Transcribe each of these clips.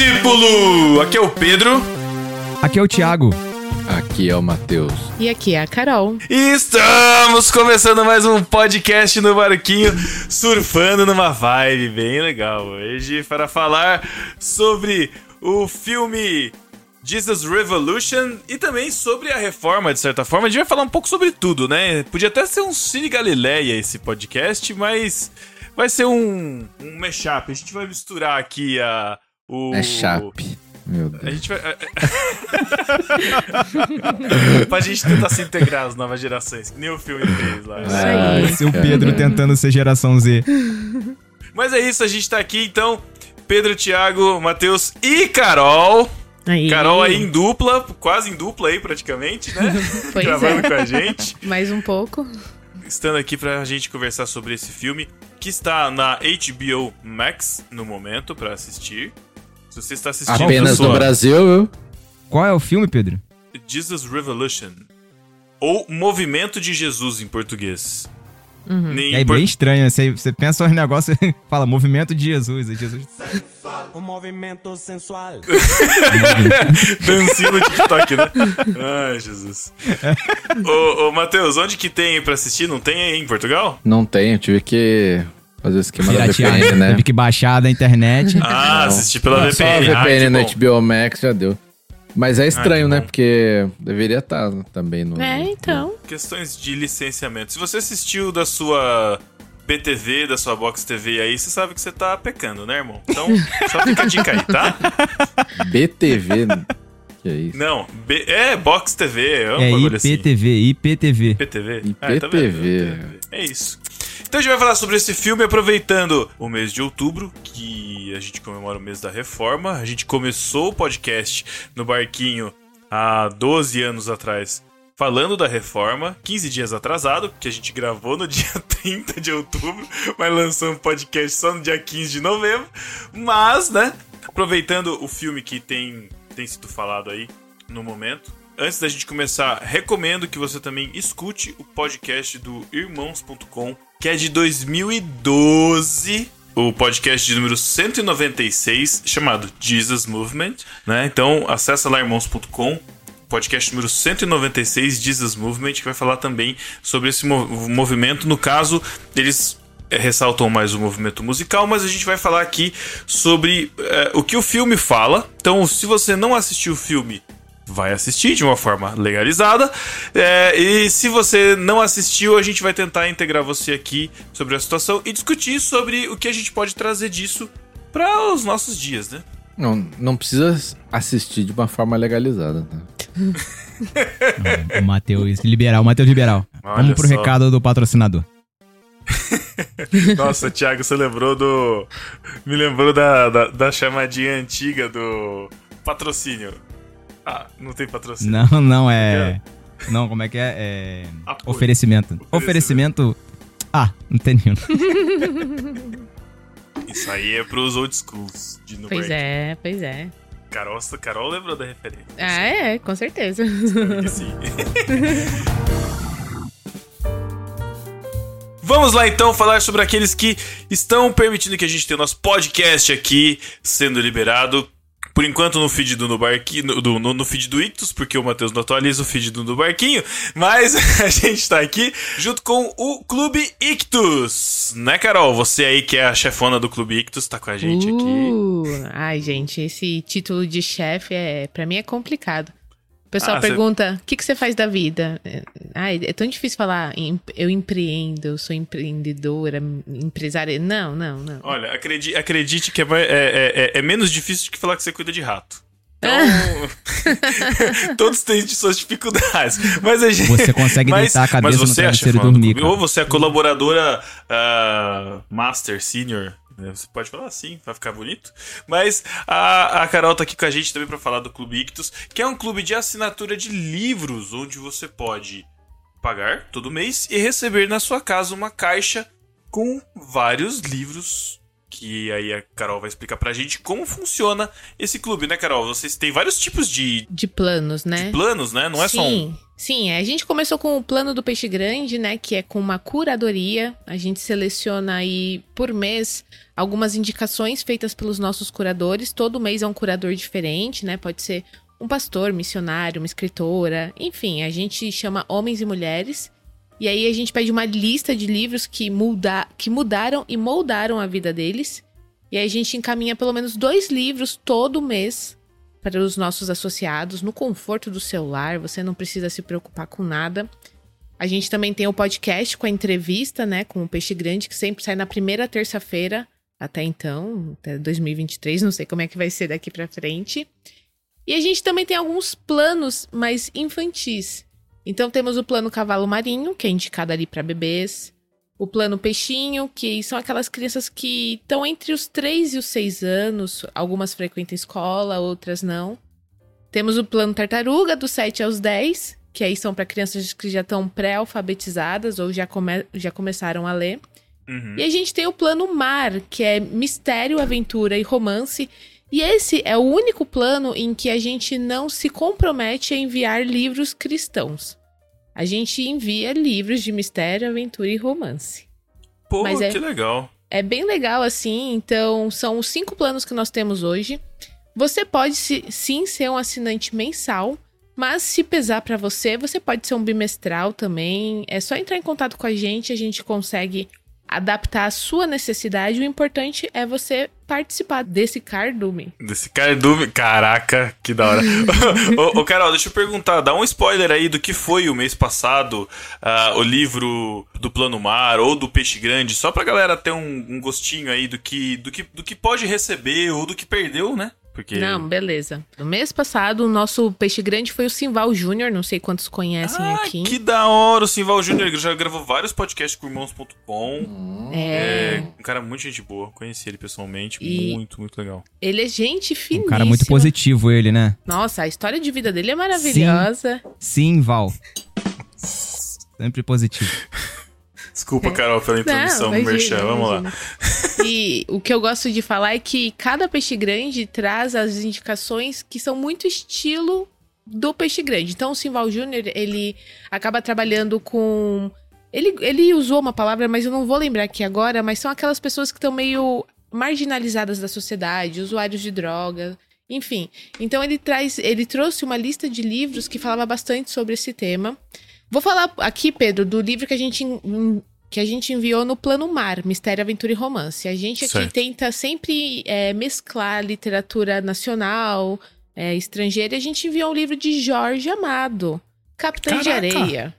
discípulo! Aqui é o Pedro. Aqui é o Thiago. Aqui é o Matheus. E aqui é a Carol. E estamos começando mais um podcast no barquinho, surfando numa vibe bem legal hoje para falar sobre o filme Jesus Revolution e também sobre a reforma, de certa forma. A gente vai falar um pouco sobre tudo, né? Podia até ser um Cine Galileia esse podcast, mas vai ser um, um mashup. A gente vai misturar aqui a. O... Mashup. Meu Deus. A gente vai. pra gente tentar se integrar as novas gerações, que nem o filme fez lá. Isso aí. Esse é o Pedro tentando ser geração Z. Mas é isso, a gente tá aqui então. Pedro, Thiago, Matheus e Carol. Aí. Carol aí em dupla, quase em dupla aí praticamente, né? Pois Gravando é. com a gente. Mais um pouco. Estando aqui pra gente conversar sobre esse filme, que está na HBO Max no momento pra assistir. Se você está assistindo Apenas sua no Brasil, viu? Qual é o filme, Pedro? Jesus Revolution. Ou Movimento de Jesus em português. Nem É por- bem estranho. Você, você pensa um negócio fala movimento de Jesus. aí Jesus. Um movimento sensual. Dancinho no TikTok, né? Ai, Jesus. ô, ô, Matheus, onde que tem aí pra assistir? Não tem aí em Portugal? Não tem, eu tive que fazer o esquema da Piratear, VPN, né? Teve que baixar da internet. Ah, assistir pela Não, VPN. Só a Ah, VPN no bom. HBO Max já deu. Mas é estranho, que né? bom. Porque deveria estar também no. É, então. Questões de licenciamento. Se você assistiu da sua PTV, da sua Box TV aí, você sabe que você tá pecando, né, irmão? Então, só fica a dica aí, tá? BTV. que é isso? Não, B- é Box TV, é um É bagulho assim. IPTV, IPTV. IPTV? IPTV. Ah, tá vendo? É isso. Então a gente vai falar sobre esse filme aproveitando o mês de outubro, que a gente comemora o mês da reforma. A gente começou o podcast no barquinho há 12 anos atrás, falando da reforma, 15 dias atrasado, porque a gente gravou no dia 30 de outubro, mas lançou um podcast só no dia 15 de novembro. Mas, né, aproveitando o filme que tem, tem sido falado aí no momento, Antes da gente começar, recomendo que você também escute o podcast do Irmãos.com, que é de 2012, o podcast de número 196, chamado Jesus Movement, né? Então, acessa lá irmãos.com, podcast número 196, Jesus Movement, que vai falar também sobre esse mo- movimento. No caso, eles é, ressaltam mais o movimento musical, mas a gente vai falar aqui sobre é, o que o filme fala. Então, se você não assistiu o filme, vai assistir de uma forma legalizada. É, e se você não assistiu, a gente vai tentar integrar você aqui sobre a situação e discutir sobre o que a gente pode trazer disso para os nossos dias, né? Não, não precisa assistir de uma forma legalizada. Tá? O Matheus liberal, Matheus liberal. Olha Vamos pro só. recado do patrocinador. Nossa, Thiago, você lembrou do. Me lembrou da, da, da chamadinha antiga do patrocínio. Ah, não tem patrocínio. Não, não é. Não, como é que é? É. Oferecimento. Oferecimento. Ah, não tem nenhum. Isso aí é pros old schools de Newberg. Pois é, pois é. Carol, Carol lembrou da referência. Ah, é, com certeza. Espero que sim. Vamos lá então falar sobre aqueles que estão permitindo que a gente tenha o nosso podcast aqui sendo liberado. Por enquanto no feed do no, do- no, no feed do Ictus, porque o Matheus não atualiza o feed do Nubarquinho, mas a gente tá aqui junto com o Clube Ictus, né Carol? Você aí que é a chefona do Clube Ictus, tá com a gente aqui. Uh, ai, gente, esse título de chefe é, para mim é complicado. O pessoal Ah, pergunta: o que, que você faz da vida? É, Ai, é tão difícil falar. Eu empreendo, eu sou empreendedora, empresária. Não, não, não. Olha, acredite, acredite que é, mais- é- é- é menos difícil do que falar que você cuida de rato. Então, todos têm suas dificuldades. Mas a gente, Você consegue mas, deitar a cabeça mas no você é a travesseiro e dormir. Ou você é colaboradora ah, master, senior. Né? Você pode falar assim, vai ficar bonito. Mas a, a Carol tá aqui com a gente também pra falar do Clube Ictus, que é um clube de assinatura de livros, onde você pode pagar todo mês e receber na sua casa uma caixa com vários livros que aí a Carol vai explicar pra gente como funciona esse clube, né, Carol? Vocês têm vários tipos de, De planos, né? de planos, né? Não é sim, só um. Sim, a gente começou com o plano do peixe grande, né? Que é com uma curadoria. A gente seleciona aí por mês algumas indicações feitas pelos nossos curadores. Todo mês é um curador diferente, né? Pode ser um pastor, missionário, uma escritora, enfim, a gente chama homens e mulheres. E aí a gente pede uma lista de livros que, muda, que mudaram e moldaram a vida deles. E aí a gente encaminha pelo menos dois livros todo mês para os nossos associados no conforto do celular. Você não precisa se preocupar com nada. A gente também tem o podcast com a entrevista, né, com o Peixe Grande, que sempre sai na primeira terça-feira, até então, até 2023, não sei como é que vai ser daqui para frente. E a gente também tem alguns planos mais infantis. Então temos o plano Cavalo Marinho, que é indicado ali para bebês. O plano Peixinho, que são aquelas crianças que estão entre os 3 e os 6 anos. Algumas frequentam escola, outras não. Temos o plano Tartaruga, dos 7 aos 10, que aí são para crianças que já estão pré-alfabetizadas ou já, come já começaram a ler. Uhum. E a gente tem o plano Mar, que é mistério, aventura e romance. E esse é o único plano em que a gente não se compromete a enviar livros cristãos. A gente envia livros de mistério, aventura e romance. Pô, Mas é- que legal. É bem legal assim, então são os cinco planos que nós temos hoje. Você pode sim ser um assinante mensal, mas se pesar pra você, você pode ser um bimestral também. É só entrar em contato com a gente, a gente consegue adaptar a sua necessidade. O importante é você participar desse cardume. Desse cardume. Caraca, que da hora. ô, ô, Carol, deixa eu perguntar. Dá um spoiler aí do que foi o mês passado, ah, o livro do Plano Mar ou do Peixe Grande, só pra galera ter um, um gostinho aí do que, do, que, do que pode receber ou do que perdeu, né? Porque. Não, beleza. No mês passado, o nosso peixe grande foi o Simval Júnior, não sei quantos conhecem Ah, aqui. que da hora, o Simval Júnior ele já gravou vários podcasts com irmãos.com. É, É, um cara muito gente boa. Conheci ele pessoalmente. E- Muito, muito legal. ele é gente Um finíssima. cara muito positivo ele, né? Nossa, a história de vida dele é maravilhosa. Sim, Val. Sempre positivo. Desculpa, Carol, pela introdução, É. Não, merchan. imagina, Vamos lá. E o que eu gosto de falar é que cada peixe grande traz as indicações que são muito estilo do peixe grande. Então, o Simval Júnior, ele acaba trabalhando com. Ele, ele usou uma palavra, mas eu não vou lembrar aqui agora, mas são aquelas pessoas que estão meio marginalizadas da sociedade, usuários de droga, enfim. Então ele traz, ele trouxe uma lista de livros que falava bastante sobre esse tema. Vou falar aqui, Pedro, do livro que a gente en- que a gente enviou no Plano Mar, Mistério, Aventura e Romance. A gente aqui Certo. tenta sempre é, mesclar literatura nacional, é, estrangeira. E a gente enviou um livro de Jorge Amado, Capitã de! Areia.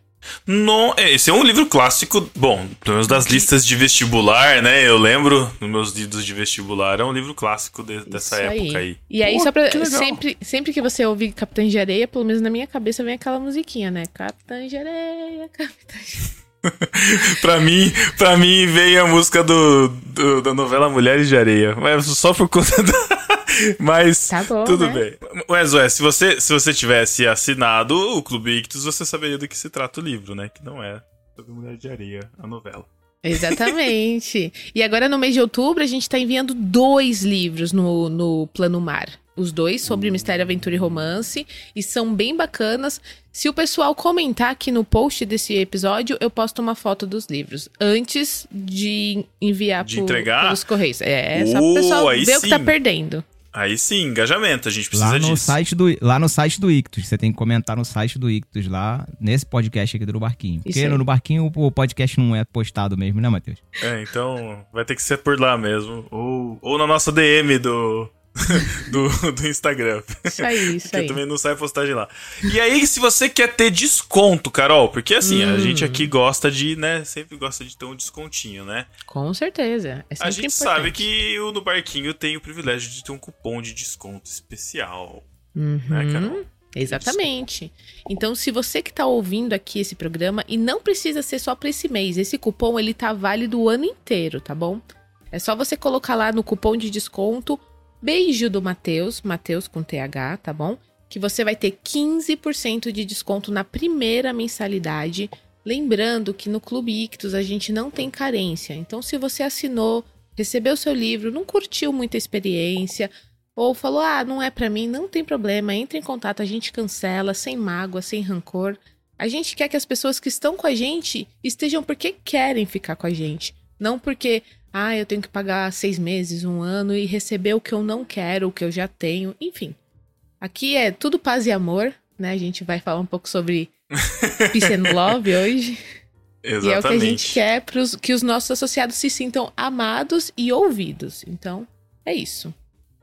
Não, é, esse é um livro clássico, bom, pelo menos das listas de vestibular, né? Eu lembro nos meus livros de vestibular, é um livro clássico de- dessa Isso época aí. E aí, Pô, só pra. que. Sempre, sempre que você ouvir Capitã de Areia, pelo menos na minha cabeça vem aquela musiquinha, né? Capitã de Areia, Capitã de pra mim, pra mim veio a música do, do- da novela Mulheres de Areia, mas só por conta da... Mas Tá bom, tudo né? bem. Mas, ué, se você, se você tivesse assinado o Clube Ictus, você saberia do que se trata o livro, né? Que não é sobre Mulher de Areia, a novela. Exatamente. e agora, no mês de outubro, a gente tá enviando dois livros no, no Plano Mar. Os dois sobre mistério, aventura e romance. E são bem bacanas. Se o pessoal comentar aqui no post desse episódio, eu posto uma foto dos livros. Antes de enviar De pro- entregar? pelos correios. É, só Oh, pro pessoal aí ver o que tá sim. perdendo. Aí sim, engajamento, a gente precisa Lá no, disso. site do, lá no site do Ictus. Você tem que comentar no site do Ictus lá, nesse podcast aqui do Barquinho. Porque no Barquinho o podcast não é postado mesmo, né, Matheus? É, então vai ter que ser por lá mesmo. Ou, ou na nossa DM do, do, do Instagram. Isso aí, isso Porque aí. também não sai postagem lá. E aí, se você quer ter desconto, Carol, porque assim, a Hum. gente aqui gosta de, né? Sempre gosta de ter um descontinho, né? Com certeza. É A gente importante. sabe que o No Barquinho tem o privilégio de ter um cupom de desconto especial. Uhum. Né, Carol? Exatamente. Então, se você que tá ouvindo aqui esse programa, e não precisa ser só para esse mês, esse cupom ele tá válido o ano inteiro, tá bom? É só você colocar lá no cupom de desconto Beijo do Matheus, Matheus com TH, tá bom? Que você vai ter 15% de desconto na primeira mensalidade. Lembrando que no Clube Ictus a gente não tem carência. Então, se você assinou, recebeu seu livro, não curtiu muita experiência, ou falou, ah, não é pra mim, não tem problema, entre em contato, a gente cancela, sem mágoa, sem rancor. A gente quer que as pessoas que estão com a gente estejam porque querem ficar com a gente. Não porque, ah, eu tenho que pagar seis meses, um ano e receber o que eu não quero, o que eu já tenho, enfim. Aqui é tudo paz e amor, né? A gente vai falar um pouco sobre Peace and Love hoje. Exatamente. E é o que a gente quer pros, que os nossos associados se sintam amados e ouvidos. Então, é isso.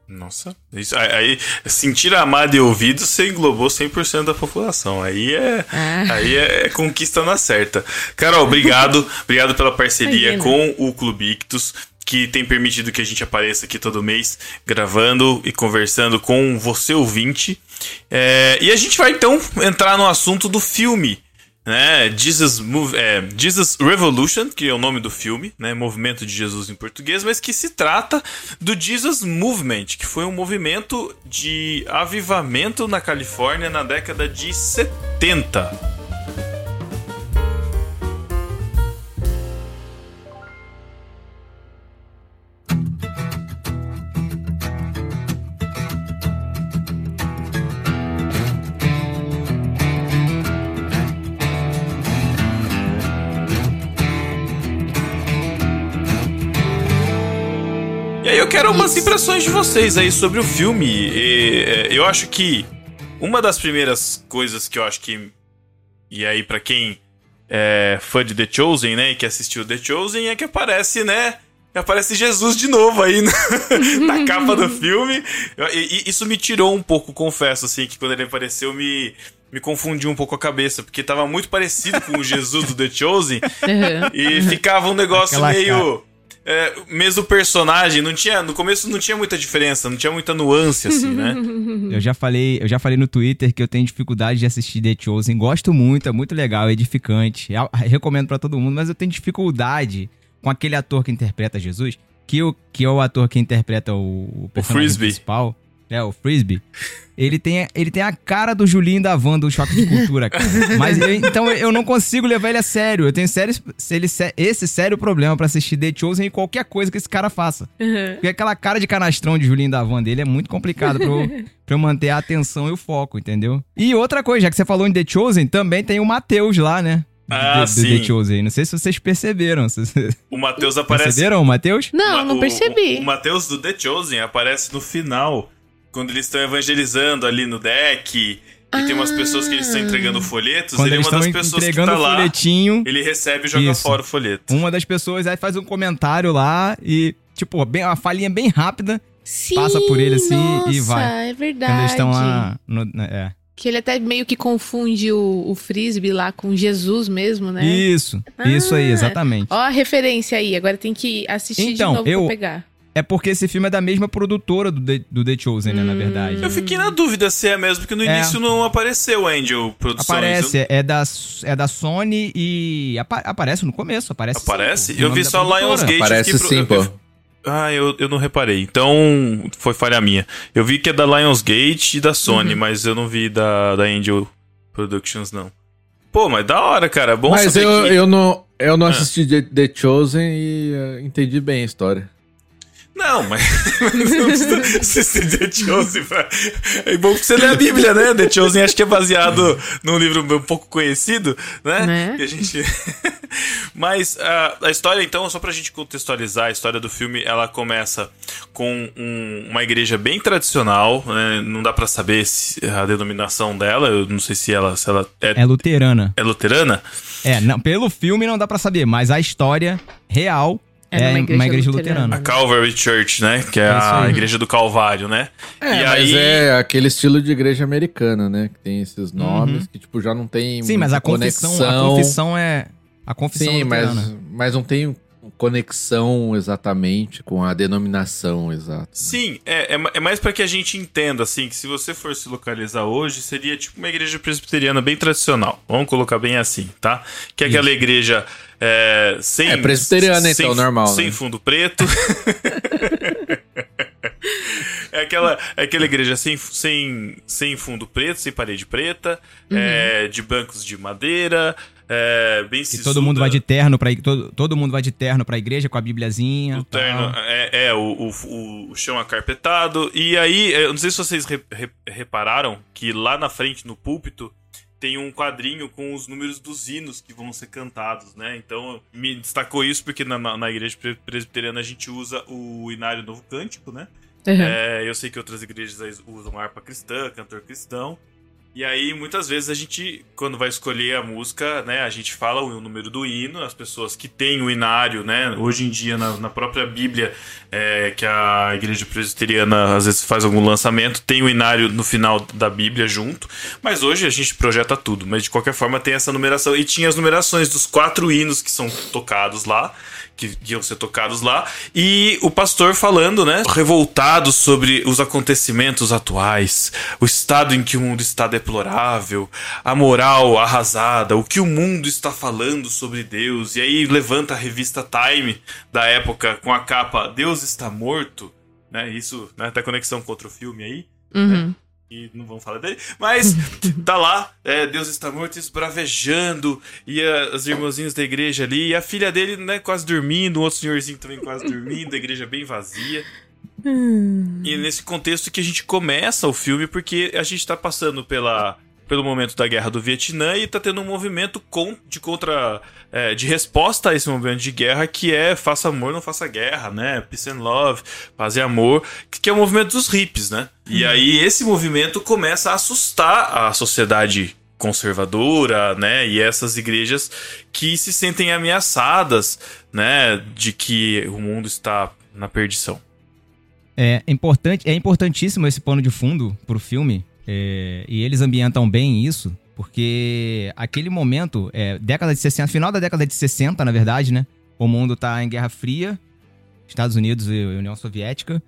Nossa, isso, aí sentir amado e ouvido você englobou 100% da população. Aí é, Ah. aí é conquista na certa. Carol, obrigado, obrigado pela parceria Imagina. com o Clube Ictus, que tem permitido que a gente apareça aqui todo mês, gravando e conversando com você ouvinte. É, e a gente vai então entrar no assunto do filme né? Jesus, é, Jesus Revolution, que é o nome do filme, né? Movimento de Jesus em português, mas que se trata do Jesus Movement, que foi um movimento de avivamento na Califórnia na década de 70. Quero umas impressões de vocês aí sobre o filme. E, é, eu acho que uma das primeiras coisas que eu acho que. E aí, pra quem é fã de The Chosen, né? E que assistiu The Chosen, é que aparece, né? Aparece Jesus de novo aí na, na capa do filme. E, e isso me tirou um pouco, confesso, assim, que quando ele apareceu me. Me confundiu um pouco a cabeça, porque tava muito parecido com o Jesus do The Chosen. Uhum. E ficava um negócio Aquela meio. É, mesmo personagem, não tinha. No começo não tinha muita diferença, não tinha muita nuance, assim, né? Eu já falei, eu já falei no Twitter que eu tenho dificuldade de assistir The Chosen. Gosto muito, é muito legal, é edificante. Eu recomendo pra todo mundo, mas eu tenho dificuldade com aquele ator que interpreta Jesus, que, o, que é o ator que interpreta o, o personagem Frisbee. principal. É, o Frisbee. Ele tem, ele tem a cara do Julinho da Van do Choque de Cultura, cara. Mas eu- então eu não consigo levar ele a sério. Eu tenho sérios, se ele, esse sério problema pra assistir The Chosen e qualquer coisa que esse cara faça. Uhum. Porque aquela cara de canastrão de Julinho da Van dele é muito complicado pra eu, pra eu manter a atenção e o foco, entendeu? E outra coisa, já que você falou em The Chosen, também tem o Matheus lá, né? Ah, do, do sim. The Chosen. Não sei se vocês perceberam. O Matheus aparece. perceberam o Matheus? Não, o- não o- percebi. O, Matheus do The Chosen aparece no final, quando eles estão evangelizando ali no deck. E tem umas pessoas que eles estão entregando folhetos. Quando ele é uma das pessoas que tá o lá. folhetinho, Ele recebe e joga Isso. fora o folheto. uma das pessoas aí faz um comentário lá e, tipo, bem, uma falinha bem rápida Sim, Passa por ele assim e nossa, vai. é verdade. quando eles estão lá. No, na- é. Que ele até meio que confunde o, o frisbee lá com Jesus mesmo, né? Isso, isso aí, Ah. exatamente. Ó a referência aí, agora tem que assistir Então, de novo eu- pra pegar. É porque esse filme é da mesma produtora do The, do The Chosen, né, na verdade. Eu fiquei na dúvida se é mesmo, porque no É. início não apareceu Angel Produções. Aparece, é da, é da Sony e apa- aparece no começo, aparece. sim, Aparece? o eu vi só. Lionsgate. Parece eu fiquei sim, pro- pô. Ah, eu, eu não reparei. Então, foi falha minha. Eu vi que é da Lionsgate e da Sony, Uhum. mas eu não vi da, da Angel Productions, não. Pô, mas da hora, cara. É bom Mas saber eu, que... eu não, eu não Ah. assisti The, The Chosen e eh, entendi bem a história. Não, mas, mas não precisa assistir The Chosen. É bom que você lê a Bíblia, né? The Chosen acho que é baseado num livro um pouco conhecido, né? Né? Que a gente... mas a, a história, então, só pra gente contextualizar, a história do filme, ela começa com um- uma igreja bem tradicional, né? Não dá pra saber se a denominação dela, eu não sei se ela, se ela é, É luterana. é luterana. É, não, pelo filme não dá pra saber, mas a história real É é, uma igreja, igreja luterana. A Calvary Church, né? Que é, É isso a igreja do Calvário, né? É, e mas aí... é aquele estilo de igreja americana, né? Que tem esses nomes que, tipo, já não tem Uhum. Sim, mas a confissão, a confissão é. A confissão Sim, mas, luterana. mas não tem conexão exatamente com a denominação exata. Sim, é, é, é mais pra que a gente entenda, assim, que se você for se localizar hoje, seria tipo uma igreja presbiteriana bem tradicional. Vamos colocar bem assim, tá? Que é aquela igreja é, sem... É presbiteriana, sem, então, normal, Sem né? fundo preto. é aquela é aquela igreja sem, sem, sem fundo preto, sem parede preta, é, de bancos de madeira, é, bem Que todo mundo vai de terno para todo, todo mundo vai de terno pra igreja com a bibliazinha. O terno, é, é, o, o, o chão acarpetado. E aí, eu não sei se vocês re- re- repararam que lá na frente, no púlpito, tem um quadrinho com os números dos hinos que vão ser cantados, né? Então, me destacou isso porque na, na, igreja pre- presbiteriana a gente usa o Inário Novo Cântico, né? Uhum. É, eu sei que outras igrejas usam harpa cristã, cantor cristão. E aí, muitas vezes, a gente, quando vai escolher a música, né, a gente fala o número do hino, as pessoas que têm o inário, né, hoje em dia, na, na própria Bíblia, é, que a igreja presbiteriana às vezes faz algum lançamento, tem o inário no final da Bíblia junto, mas hoje a gente projeta tudo, mas de qualquer forma tem essa numeração, e tinha as numerações dos quatro hinos que são tocados lá, que, iam ser tocados lá, e o pastor falando, né, revoltado sobre os acontecimentos atuais, o estado em que o mundo está deplorável, a moral arrasada, o que o mundo está falando sobre Deus, e aí levanta a revista Time da época com a capa Deus está morto, né, isso, né, conexão com outro filme aí, Uhum. E não vamos falar dele, mas tá lá, é, Deus está morto, esbravejando, e a- as irmãzinhas da igreja ali, e a filha dele, né, quase dormindo, um outro senhorzinho também quase dormindo, a igreja bem vazia. E nesse contexto que a gente começa o filme, porque a gente tá passando pela, pelo momento da guerra do Vietnã e tá tendo um movimento com, de contra. É, de resposta a esse movimento de guerra que é faça amor, não faça guerra, né? Peace and love, paz e amor, que, é o movimento dos hippies, né? E aí esse movimento começa a assustar a sociedade conservadora, né, e essas igrejas que se sentem ameaçadas, né, de que o mundo está na perdição. É importante, é importantíssimo esse pano de fundo pro filme. é, e eles ambientam bem isso, porque aquele momento, é, década de 60, final da década de 60, na verdade, né? O mundo tá em Guerra Fria, Estados Unidos e União Soviética.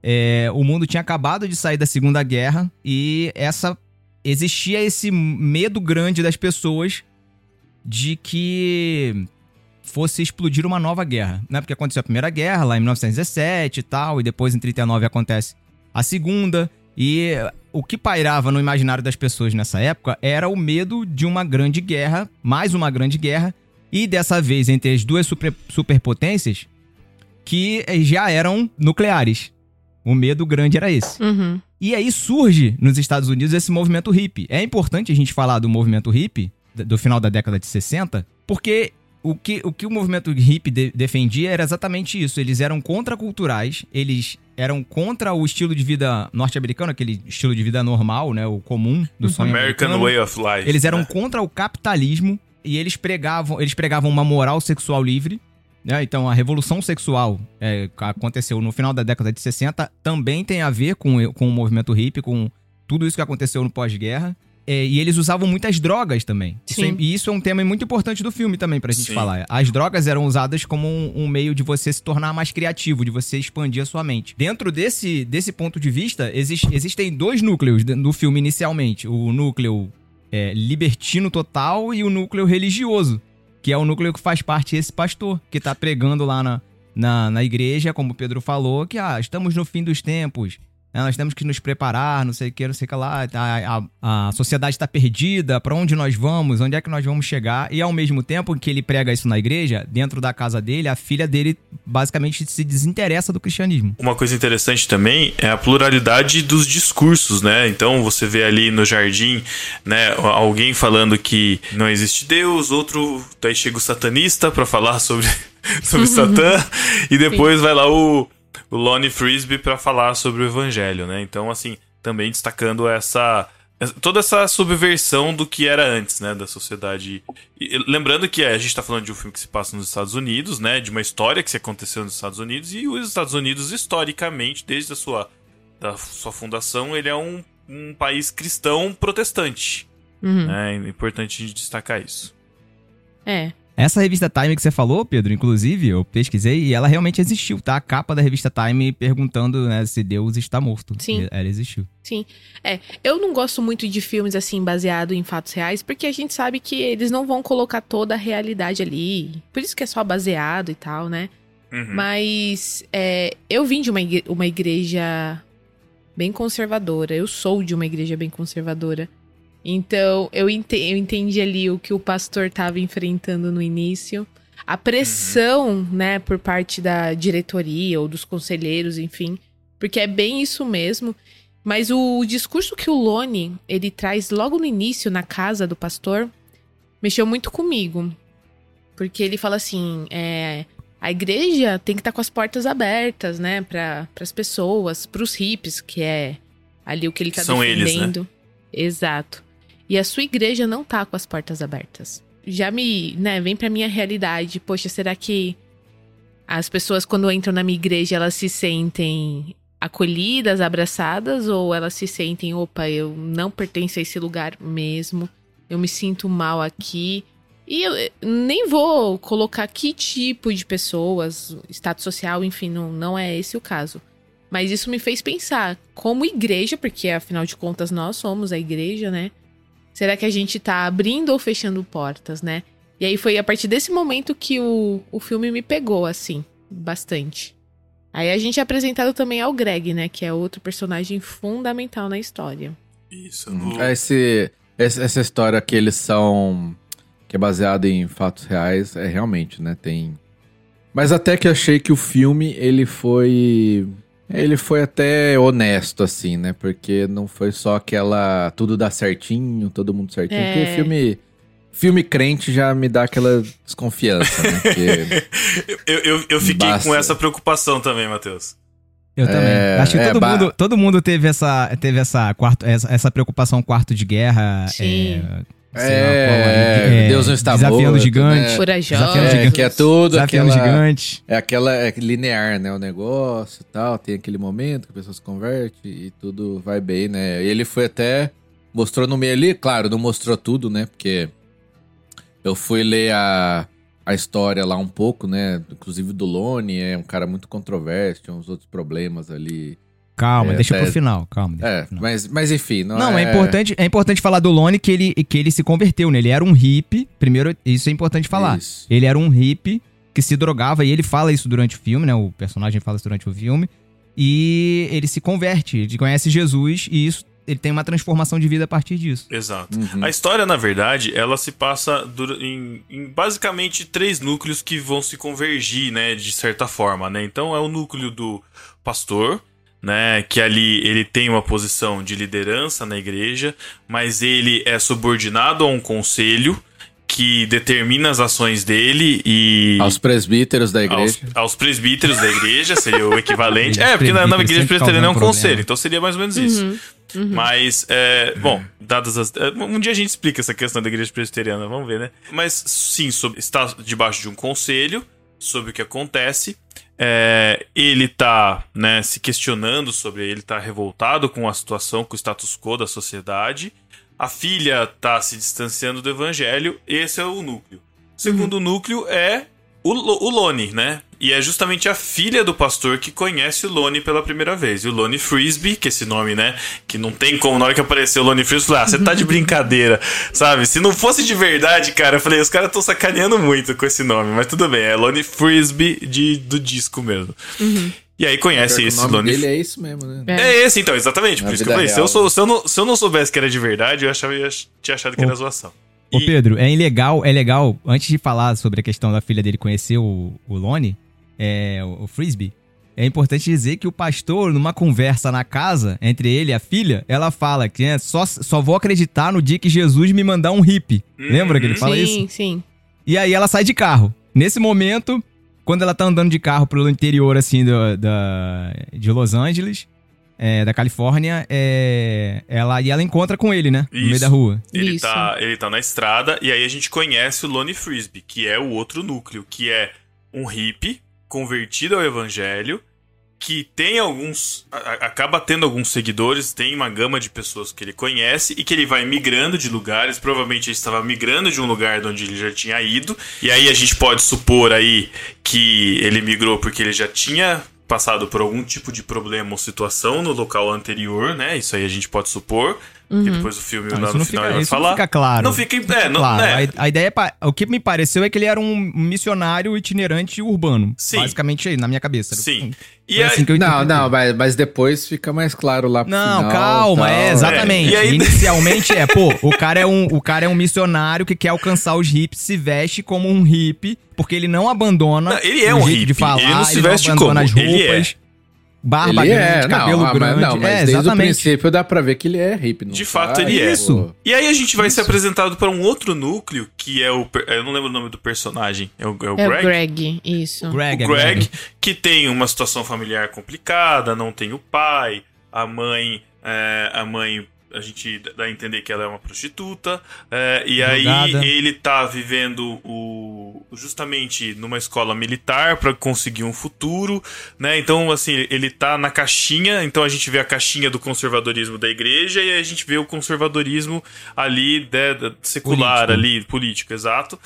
É, o mundo tinha acabado de sair da Segunda Guerra e essa existia esse medo grande das pessoas de que fosse explodir uma nova guerra, né? Porque aconteceu a Primeira Guerra lá em 1917 e tal, e depois em 39 acontece a Segunda, e o que pairava no imaginário das pessoas nessa época era o medo de uma grande guerra, mais uma grande guerra, e dessa vez entre as duas super- superpotências que já eram nucleares. O medo grande era esse. Uhum. E aí surge nos Estados Unidos esse movimento hippie. É importante a gente falar do movimento hippie do final da década de 60, porque o que o, que o movimento hippie de- defendia era exatamente isso. Eles eram contraculturais, eles eram contra o estilo de vida norte-americano, aquele estilo de vida normal, né, o comum do sonho American americano. Way of Life. Eles eram né? contra o capitalismo e eles pregavam, eles pregavam uma moral sexual livre. Né? Então, a revolução sexual é, que aconteceu no final da década de 60 também tem a ver com, com o movimento hippie, com tudo isso que aconteceu no pós-guerra. É, e eles usavam muitas drogas também. Isso é- e isso é um tema muito importante do filme também, pra gente Sim. falar. As drogas eram usadas como um, um meio de você se tornar mais criativo, de você expandir a sua mente. Dentro desse, desse ponto de vista, exis- existem dois núcleos no filme inicialmente. O núcleo é, libertino total e o núcleo religioso, que é o núcleo que faz parte esse pastor, que tá pregando lá na, na, na igreja, como o Pedro falou, que ah, estamos no fim dos tempos. Né, Nós temos que nos preparar, não sei o que, não sei o que lá. A, a, a sociedade está perdida, para onde nós vamos, onde é que nós vamos chegar. E ao mesmo tempo que ele prega isso na igreja, dentro da casa dele, a filha dele basicamente se desinteressa do cristianismo. Uma coisa interessante também é a pluralidade dos discursos, né? Então você vê ali no jardim, né, alguém falando que não existe Deus, outro daí chega o satanista pra falar sobre sobre Satã e depois vai lá o o Lonnie Frisbee pra falar sobre o evangelho, né? Então assim, também destacando essa toda essa subversão do que era antes, né, da sociedade. E, lembrando que é, a gente tá falando de um filme que se passa nos Estados Unidos, né, de uma história que se aconteceu nos Estados Unidos e os Estados Unidos historicamente, desde a sua da sua fundação, ele é um, um país cristão protestante. Uhum. né? É importante a gente destacar isso. É. Essa revista Time que você falou, Pedro, inclusive, eu pesquisei e ela realmente existiu, tá? A capa da revista Time perguntando né, se Deus está morto. Sim. Ela existiu. Sim. É, eu não gosto muito de filmes assim baseado em fatos reais, porque a gente sabe que eles não vão colocar toda a realidade ali. Por isso que é só baseado e tal, né? Uhum. Mas é, eu vim de uma, igre- uma igreja bem conservadora. Eu sou de uma igreja bem conservadora. Então, eu, ente eu entendi ali o que o pastor estava enfrentando no início. A pressão, uhum. né, por parte da diretoria ou dos conselheiros, enfim. Porque é bem isso mesmo. Mas o discurso que o Lone, ele traz logo no início, na casa do pastor, mexeu muito comigo. Porque ele fala assim, é, a igreja tem que estar tá com as portas abertas, né, para as pessoas, para os hippies, que é ali o que ele está defendendo. Eles, né? Exato. E a sua igreja não tá com as portas abertas. Já me, né, vem pra minha realidade. Poxa, será que as pessoas quando entram na minha igreja, elas se sentem acolhidas, abraçadas ou elas se sentem, opa, eu não pertenço a esse lugar mesmo. Eu me sinto mal aqui. E eu nem vou colocar que tipo de pessoas, status social, enfim, não, não é esse o caso. Mas isso me fez pensar, como igreja, porque afinal de contas nós somos a igreja, né? Será que a gente tá abrindo ou fechando portas, né? E aí foi a partir desse momento que o, o filme me pegou, assim, bastante. Aí a gente é apresentado também ao Greg, né? Que é outro personagem fundamental na história. Isso. Hum, esse, essa história que eles são. que é baseada em fatos reais, é realmente, né? Tem. Mas até que eu achei que o filme, ele foi ele foi até honesto, assim, né? Porque não foi só aquela. Tudo dá certinho, todo mundo certinho. É. Porque filme. Filme crente já me dá aquela desconfiança, né? eu, eu, eu fiquei basta. com essa preocupação também, Matheus. Eu também. É, Acho que é, todo, mundo, todo mundo teve essa, teve essa, quarto, essa, essa preocupação quarto de guerra. Sim. É, é, é, Deus não está desafiando morto, gigante, né? Corajoso. É, que é tudo desafiando aquela, gigante. É aquela é linear, né? O negócio e tal. Tem aquele momento que a pessoa se converte e tudo vai bem, né? E ele foi até. Mostrou no meio ali, claro, não mostrou tudo, né? Porque eu fui ler a, a história lá um pouco, né? Inclusive do Lone, é um cara muito controverso, tinha uns outros problemas ali Calma, é, deixa até... pro final, calma. É, final. Mas, mas enfim, não, não é... é... importante, é importante falar do Lone que ele, que ele se converteu, né? Ele era um hippie, primeiro, isso é importante falar. Isso. Ele era um hippie que se drogava, e ele fala isso durante o filme, né? O personagem fala isso durante o filme. E ele se converte, ele conhece Jesus e isso ele tem uma transformação de vida a partir disso. Exato. Uhum. A história, na verdade, ela se passa em, em, basicamente três núcleos que vão se convergir, né, de certa forma, né? Então é o núcleo do pastor, né, que ali ele tem uma posição de liderança na igreja, mas ele é subordinado a um conselho que determina as ações dele e. Aos presbíteros da igreja. Aos, aos presbíteros da igreja, seria o equivalente. é, porque na, na igreja presbiteriana é um conselho, então seria mais ou menos isso. Uhum, uhum. Mas, é, bom, dadas as. É, um dia a gente explica essa questão da igreja presbiteriana, vamos ver, né? Mas sim, sobre, está debaixo de um conselho sobre o que acontece. É, ele tá né, se questionando sobre, ele tá revoltado com a situação, com o status quo da sociedade. A filha tá se distanciando do evangelho, esse é o núcleo. O segundo uhum. núcleo é o, o Lone, né? E é justamente a filha do pastor que conhece o Lone pela primeira vez. E o Lone Frisbee, que esse nome, né? Que não tem como, na hora que apareceu o Lone Frisbee, eu falei, ah, você tá de brincadeira, sabe? Se não fosse de verdade, cara, eu falei, os caras estão sacaneando muito com esse nome, mas tudo bem, é Lone Frisbee de, do disco mesmo. Uhum. E aí conhece esse o nome Lone. Ele é isso mesmo, né? É, é esse, então, exatamente. Na por isso que eu falei. Se eu, sou, se, eu não, se eu não soubesse que era de verdade, eu achava, eu tinha achado que era zoação. Ô, Pedro, é legal, é legal, antes de falar sobre a questão da filha dele conhecer o, o Lone, é, o Frisbee, é importante dizer que o pastor, numa conversa na casa entre ele e a filha, ela fala que é, só, só vou acreditar no dia que Jesus me mandar um hippie. Uhum. Lembra que ele fala sim, isso? Sim, sim. E aí ela sai de carro. Nesse momento, quando ela tá andando de carro pelo interior, assim, do, da, de Los Angeles, é, da Califórnia, é, ela, e ela encontra com ele, né? Isso. No meio da rua. Ele Isso. tá, ele tá na estrada, e aí a gente conhece o Lone Frisbee, que é o outro núcleo, que é um hippie convertido ao evangelho, que tem alguns. A, acaba tendo alguns seguidores, tem uma gama de pessoas que ele conhece e que ele vai migrando de lugares. Provavelmente ele estava migrando de um lugar de onde ele já tinha ido. E aí a gente pode supor aí que ele migrou porque ele já tinha passado por algum tipo de problema ou situação no local anterior, né? Isso aí a gente pode supor. Que depois do filme Não, lá isso no não final fica, ele vai isso falar. não fica claro. Não fica. É, não, claro. né? A, a ideia é. O que me pareceu é que ele era um missionário itinerante urbano. Sim. Basicamente aí, na minha cabeça. Sim. E Foi aí, assim que eu Não, não, mas, mas depois fica mais claro lá pro Não, final, calma, tal. é, exatamente. É, e aí- Inicialmente é, pô, o cara é, um, o cara é um missionário que quer alcançar os hippies, se veste como um hippie, porque ele não abandona Não, ele é o um jeito de hippie, falar, ele não se veste abandona como, as ele é. Barba Ele grande, é, cabelo não, ah, grande. Mas, não, mas é, desde o exatamente. princípio dá pra ver que ele é hippie. De fato, ele é. Isso. E aí a gente vai ser apresentado para um outro núcleo, que é o. Eu não lembro o nome do personagem. É o, é o É Greg? o Greg, isso. Greg, o é Greg, que tem uma situação familiar complicada, não tem o pai, a mãe, é, a mãe, a gente dá a entender que ela é uma prostituta, é, e aí Drogada. ele tá vivendo o, justamente numa escola militar para conseguir um futuro, né? Então, assim, ele tá na caixinha, então a gente vê a caixinha do conservadorismo da igreja e a gente vê o conservadorismo ali né, secular, Político. ali, político, exato.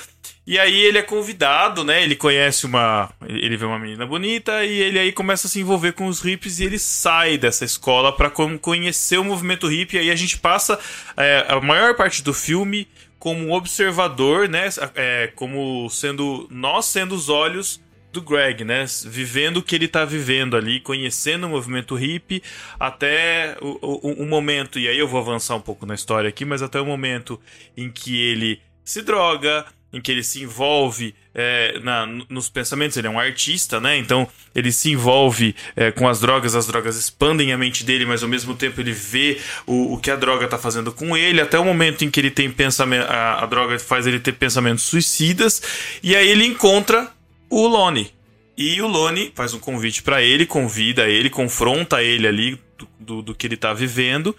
E aí ele é convidado, né? Ele conhece uma. Ele vê uma menina bonita e ele aí começa a se envolver com os hippies e ele sai dessa escola com- conhecer o movimento hippie. E aí a gente passa é, a maior parte do filme como observador, né? É, como sendo. Nós sendo os olhos do Greg, né? Vivendo o que ele tá vivendo ali, conhecendo o movimento hippie até o, o, o momento, e aí eu vou avançar um pouco na história aqui, mas até o momento em que ele se droga, em que ele se envolve é, na- nos pensamentos, ele é um artista, né? Então ele se envolve é, com as drogas, as drogas expandem a mente dele, mas ao mesmo tempo ele vê o, o que a droga tá fazendo com ele, até o momento em que ele tem pensamento, a, a droga faz ele ter pensamentos suicidas, e aí ele encontra o Lone. E o Lone faz um convite pra ele, convida ele, confronta ele ali do, do, do que ele tá vivendo.